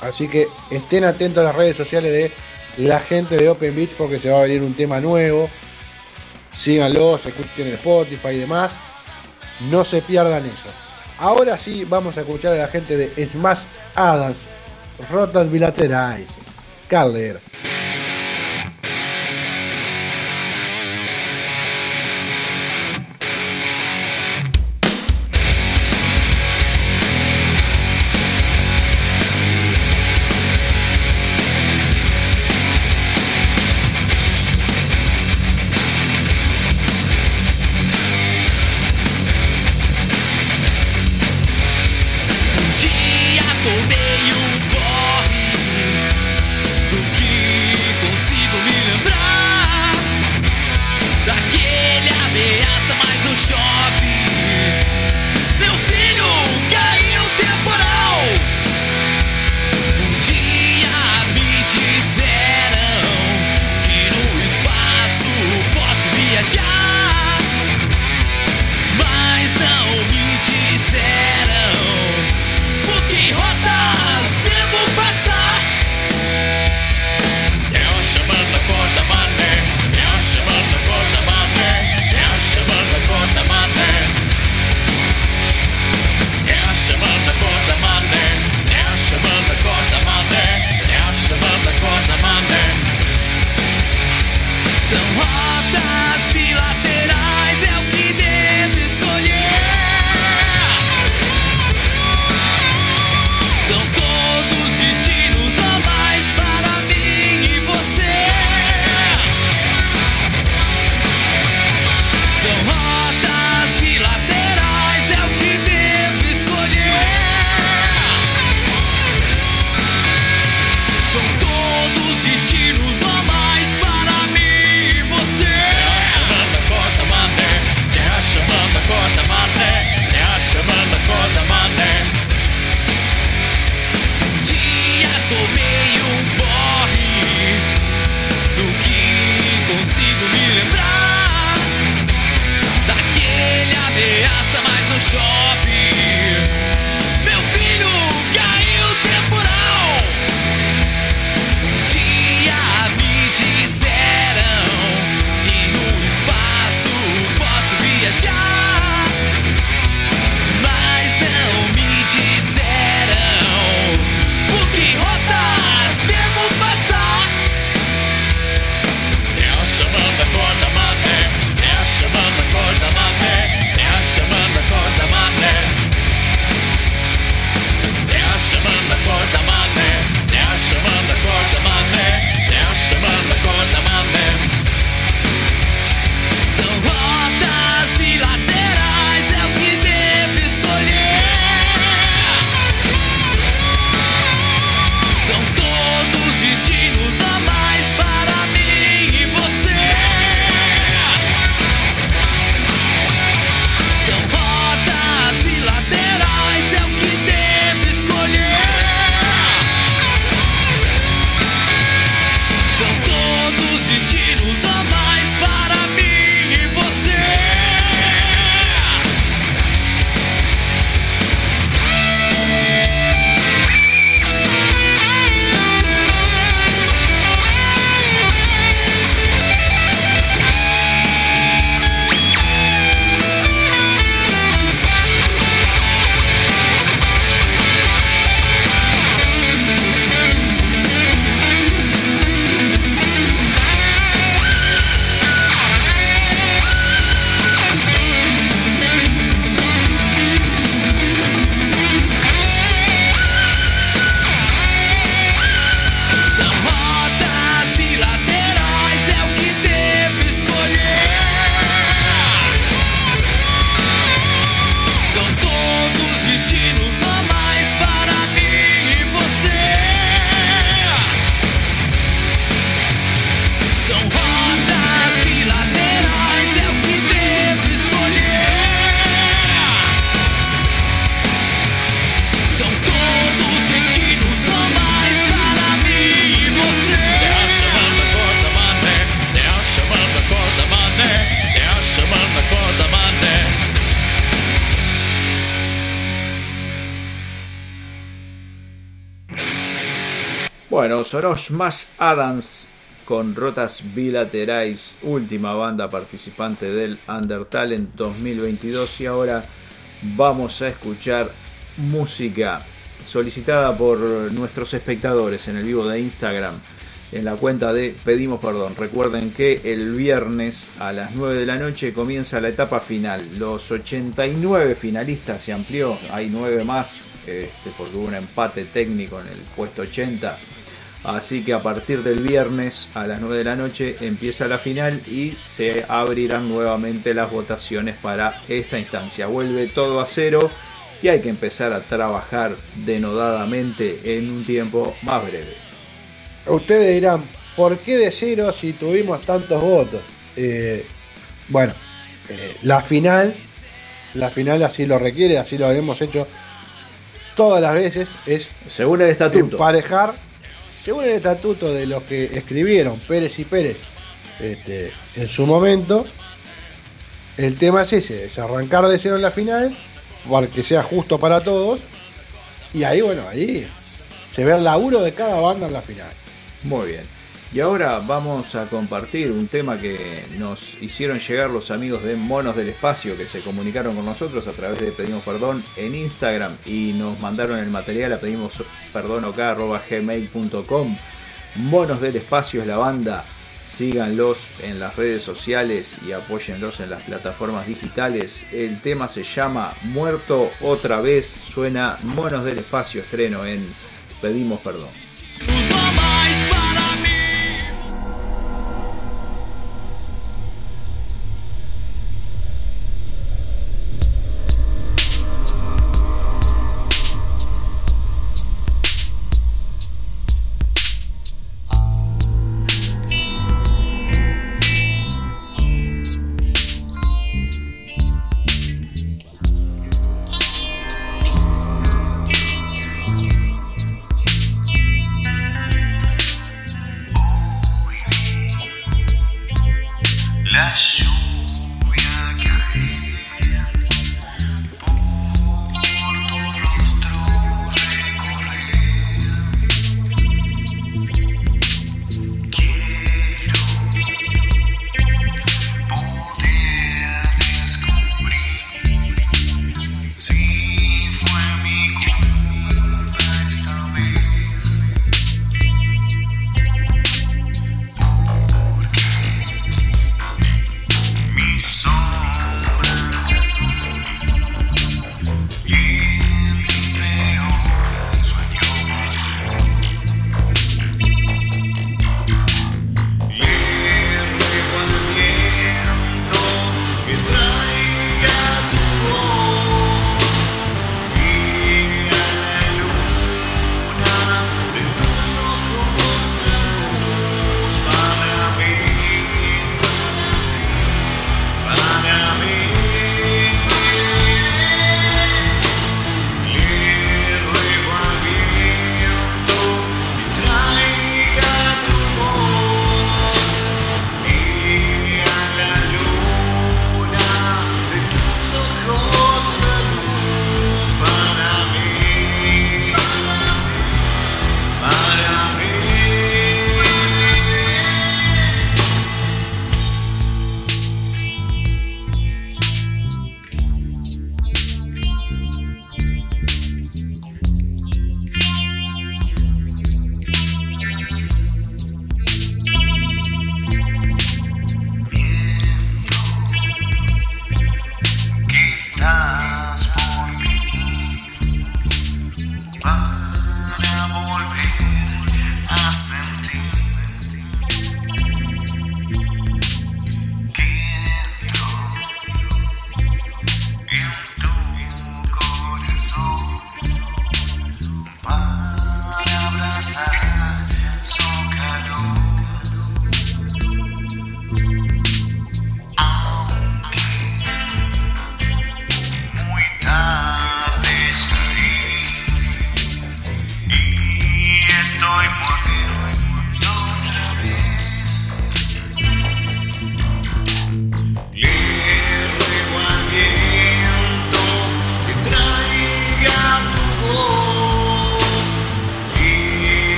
Así que estén atentos a las redes sociales de la gente de Open Beach porque se va a venir un tema nuevo. Síganlo, se escuchen en Spotify y demás. No se pierdan eso. Ahora sí vamos a escuchar a la gente de Smash Adams, Rotas Bilaterales. Carler. Bueno, sonó Smash Adams con Rotas Bilaterais, última banda participante del Undertalent 2022 y ahora vamos a escuchar música solicitada por nuestros espectadores en el vivo de Instagram en la cuenta de Pedimos Perdón. Recuerden que el viernes a las 9 de la noche comienza la etapa final. Los 89 finalistas se amplió, hay 9 más, este, porque hubo un empate técnico en el puesto 80. Así que a partir del viernes a las 9 de la noche empieza la final y se abrirán nuevamente las votaciones para esta instancia. Vuelve todo a cero y hay que empezar a trabajar denodadamente en un tiempo más breve. Ustedes dirán, ¿por qué de cero si tuvimos tantos votos? Eh, bueno, eh, la final, la final así lo requiere, así lo hemos hecho todas las veces, es según el estatuto. Emparejar, según el estatuto de los que escribieron Pérez y Pérez este, en su momento, el tema es ese, es arrancar de cero en la final, para que sea justo para todos, y ahí bueno, ahí se ve el laburo de cada banda en la final. Muy bien. Y ahora vamos a compartir un tema que nos hicieron llegar los amigos de Monos del Espacio que se comunicaron con nosotros a través de Pedimos Perdón en Instagram y nos mandaron el material a pedimos perdón. Monos del Espacio es la banda. Síganlos en las redes sociales y apóyenlos en las plataformas digitales. El tema se llama Muerto otra vez. Suena Monos del Espacio estreno en Pedimos Perdón.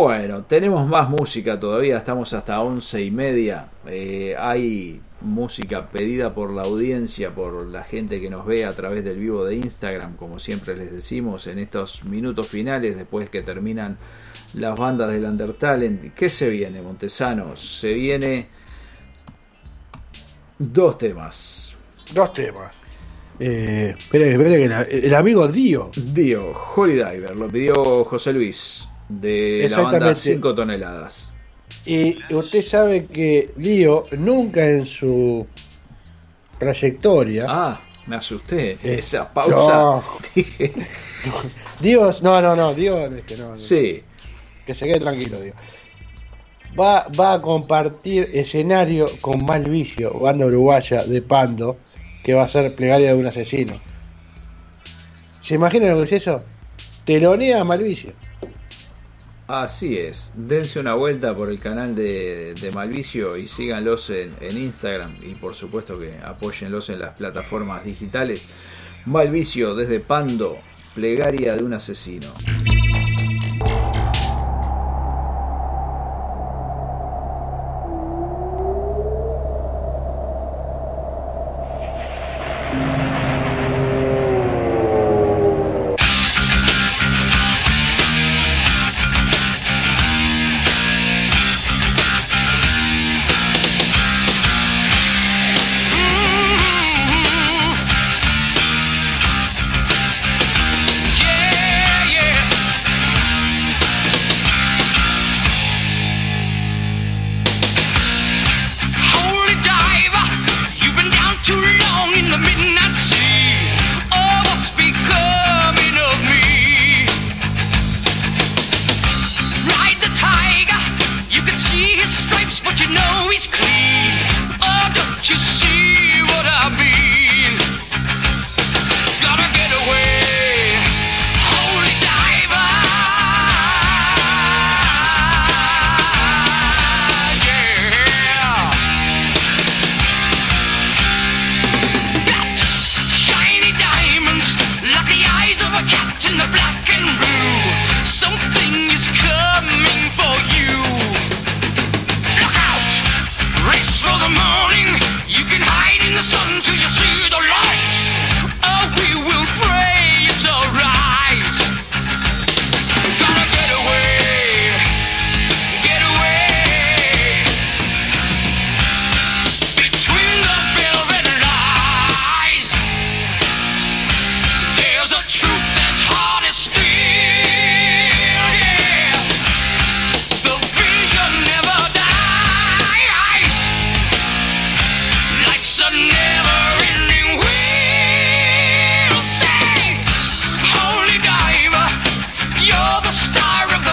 Bueno, tenemos más música todavía, estamos hasta once y media. Eh, hay música pedida por la audiencia, por la gente que nos ve a través del vivo de Instagram, como siempre les decimos, en estos minutos finales, después que terminan las bandas del Undertalent. ¿Qué se viene, Montesano? Se viene dos temas. Dos temas. Eh, espere, espere que la- el amigo Dio. Dio, Holy Diver, lo pidió José Luis, de la banda Exactamente. 5 toneladas. Y usted sabe que Dio nunca en su trayectoria. Ah, me asusté. Eh, Esa pausa. no. <laughs> Dije, Dios, no, no, no, Dios, es que no, no. sí. que se quede tranquilo, Dios. Va, va a compartir escenario con Malvicio, banda uruguaya de Pando, que va a ser plegaria de un asesino. ¿Se imaginan lo que es eso? Telonea a Malvicio. Así es. Dense una vuelta por el canal de, de Malvicio y síganlos en, en Instagram y por supuesto que apóyenlos en las plataformas digitales. Malvicio desde Pando, plegaria de un asesino.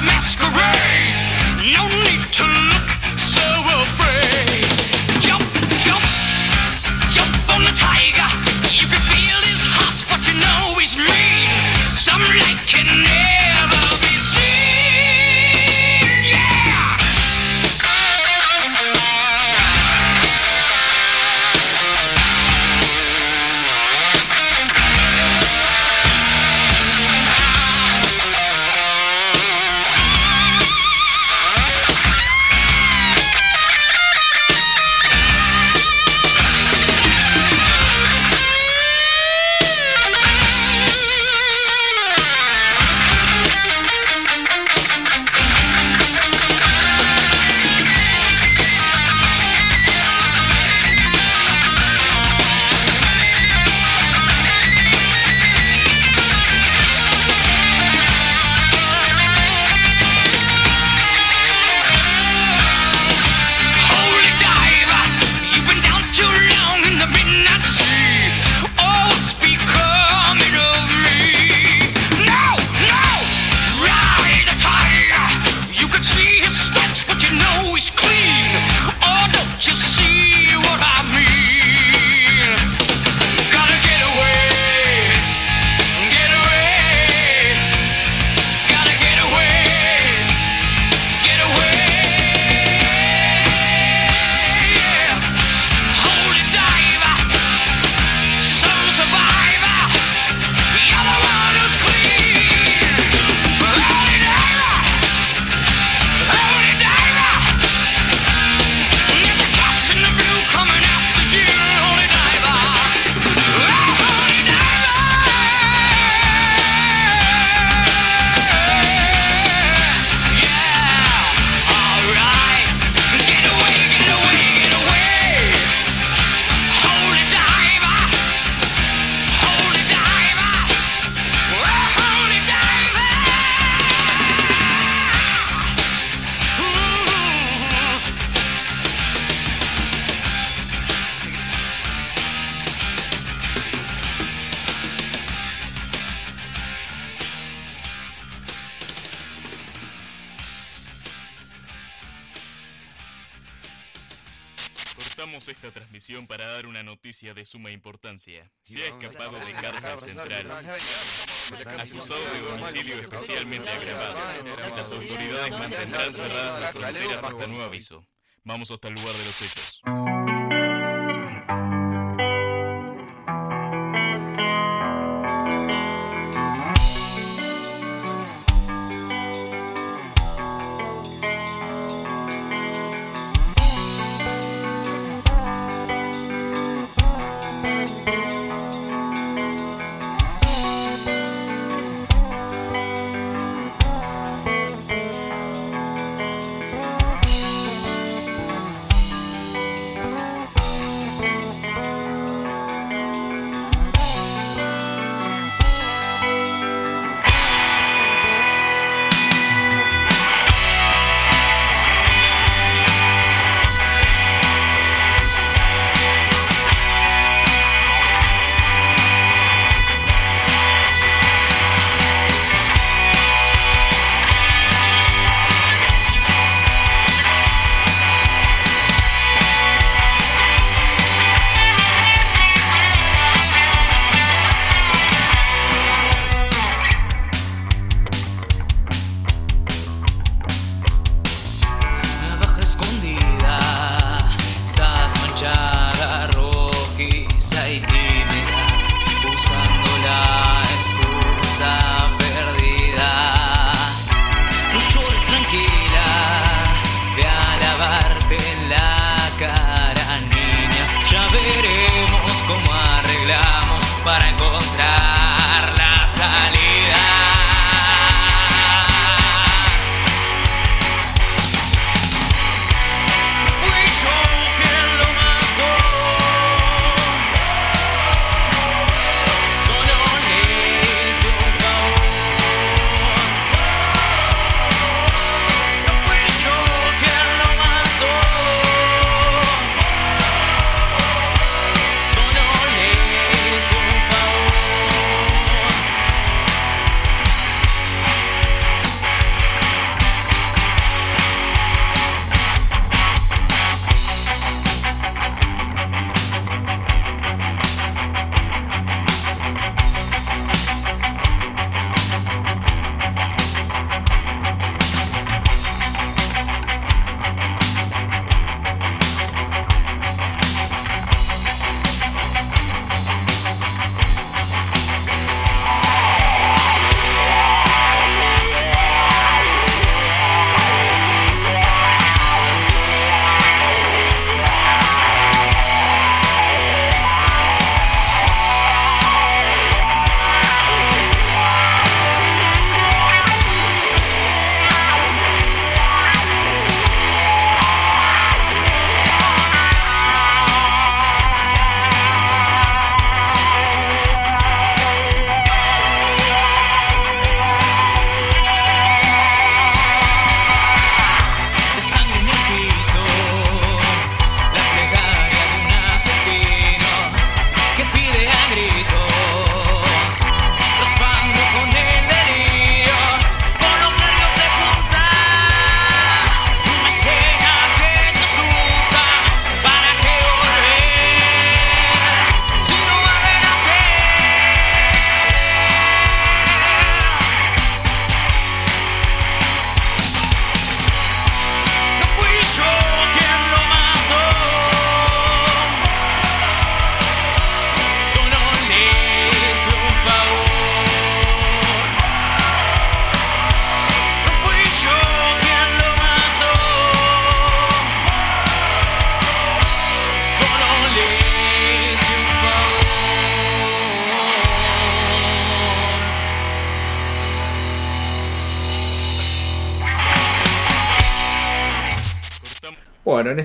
mask agravado. Las autoridades mantendrán cerradas las fronteras hasta nuevo aviso. Vamos hasta el lugar de los hechos.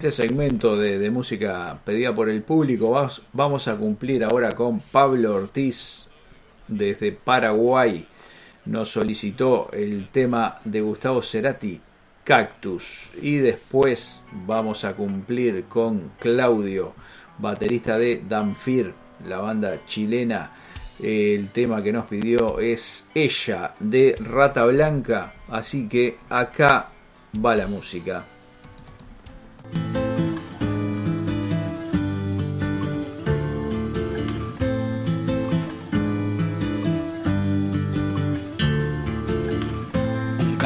Este segmento de, música pedida por el público vamos a cumplir ahora con Pablo Ortiz desde Paraguay. Nos solicitó el tema de Gustavo Cerati, Cactus. Y después vamos a cumplir con Claudio, baterista de Danfir, la banda chilena. El tema que nos pidió es Ella de Rata Blanca. Así que acá va la música.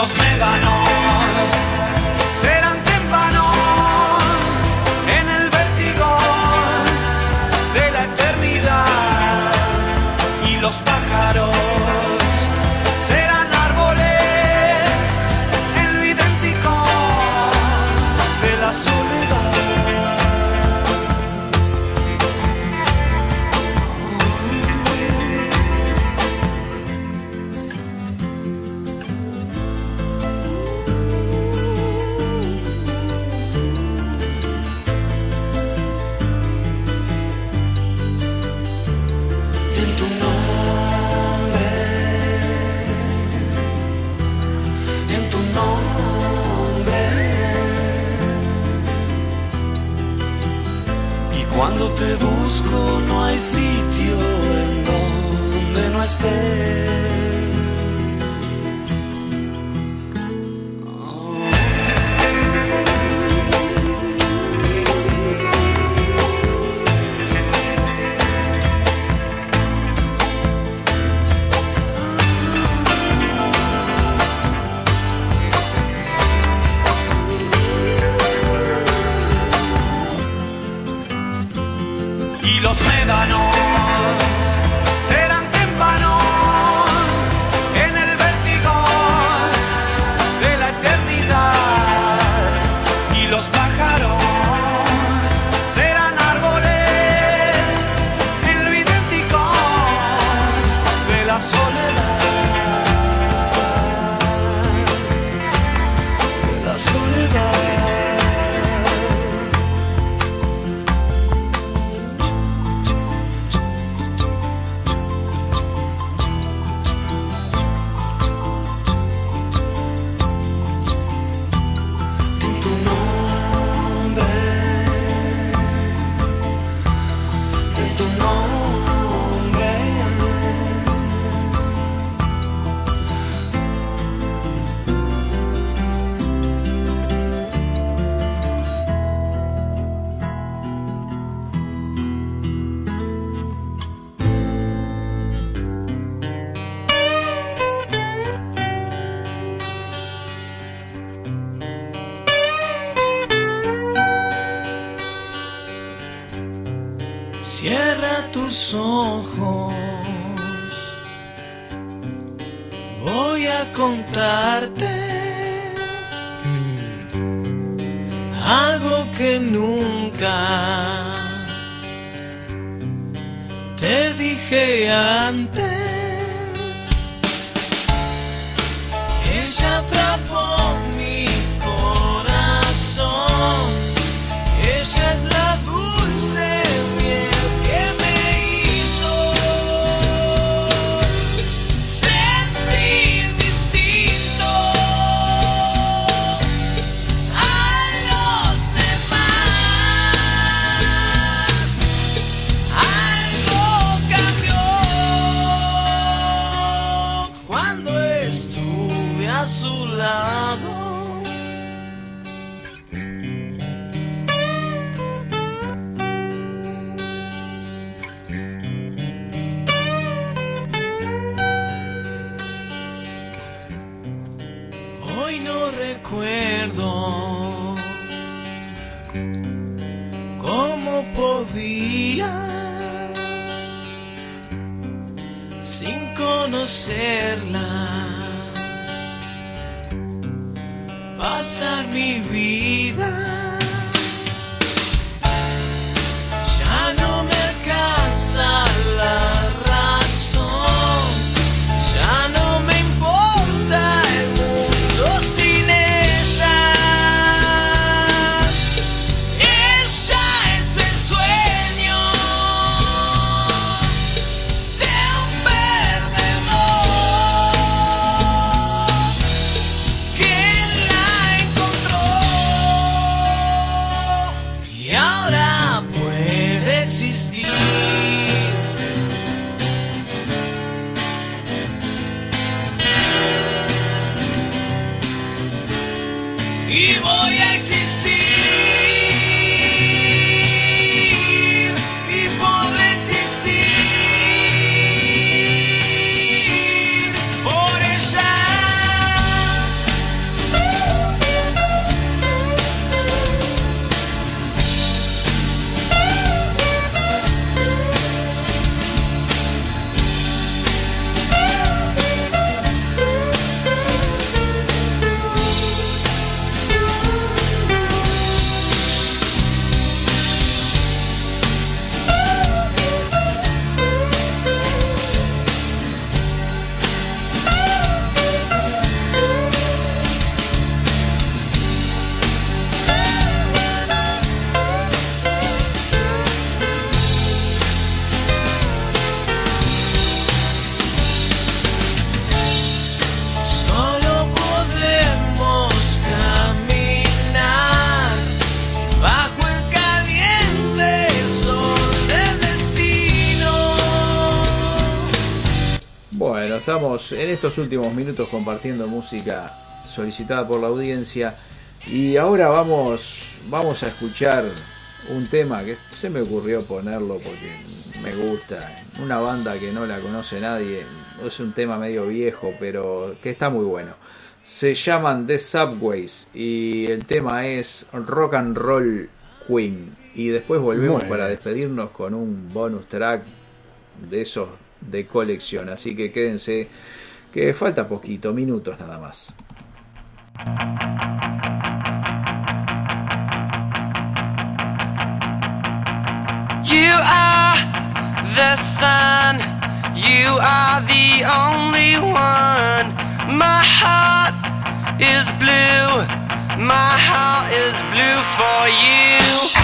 Los médanos ojos. Voy a contarte algo que nunca te dije antes. Solicitada por la audiencia y ahora vamos vamos a escuchar un tema que se me ocurrió ponerlo porque me gusta, una banda que no la conoce nadie, es un tema medio viejo pero que está muy bueno. Se llaman The Subways y el tema es Rock and Roll Queen y después volvemos para despedirnos con un bonus track de esos de colección. Así que quédense, que falta poquito, minutos nada más. You are the sun, you are the only one. My heart is blue, my heart is blue for you.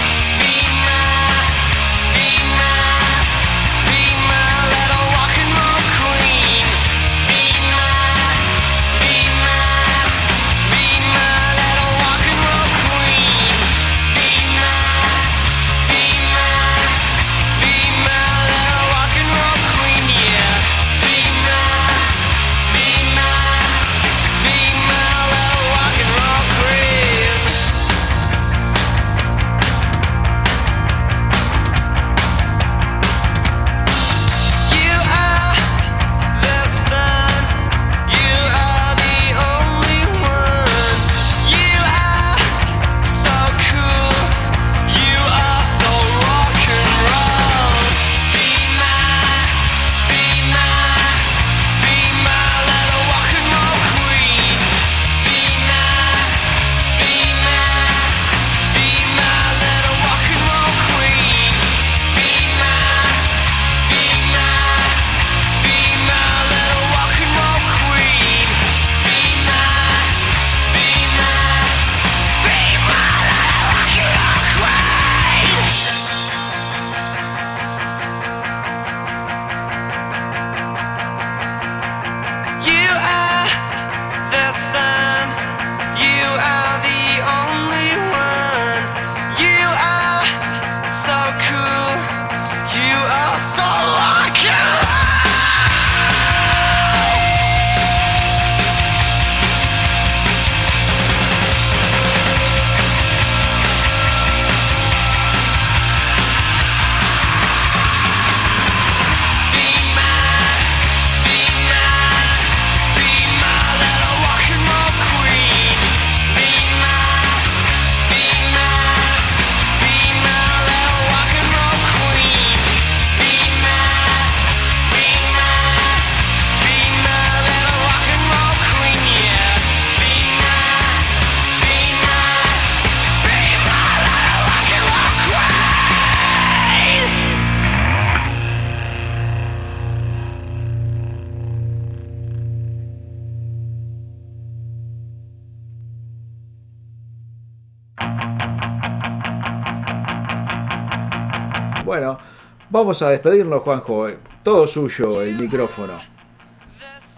Vamos a despedirnos, Juanjo. Todo suyo el micrófono.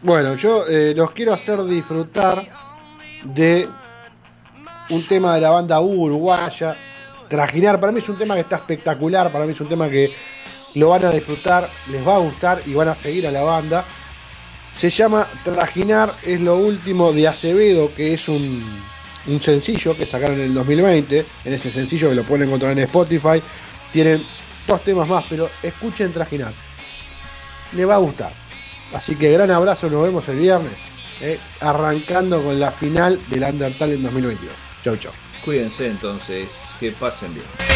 Bueno, yo eh, los quiero hacer disfrutar de un tema de la banda uruguaya. Trajinar, para mí es un tema que está espectacular, para mí es un tema que lo van a disfrutar, les va a gustar y van a seguir a la banda. Se llama Trajinar, es lo último de Acevedo, que es un, un sencillo que sacaron en el 2020. En ese sencillo que lo pueden encontrar en Spotify. Tienen dos temas más, pero escuchen Trajinar. Les va a gustar. Así que gran abrazo, nos vemos el viernes. eh, arrancando con la final del Undertale en 2022. Chau, chau. Cuídense entonces, que pasen bien.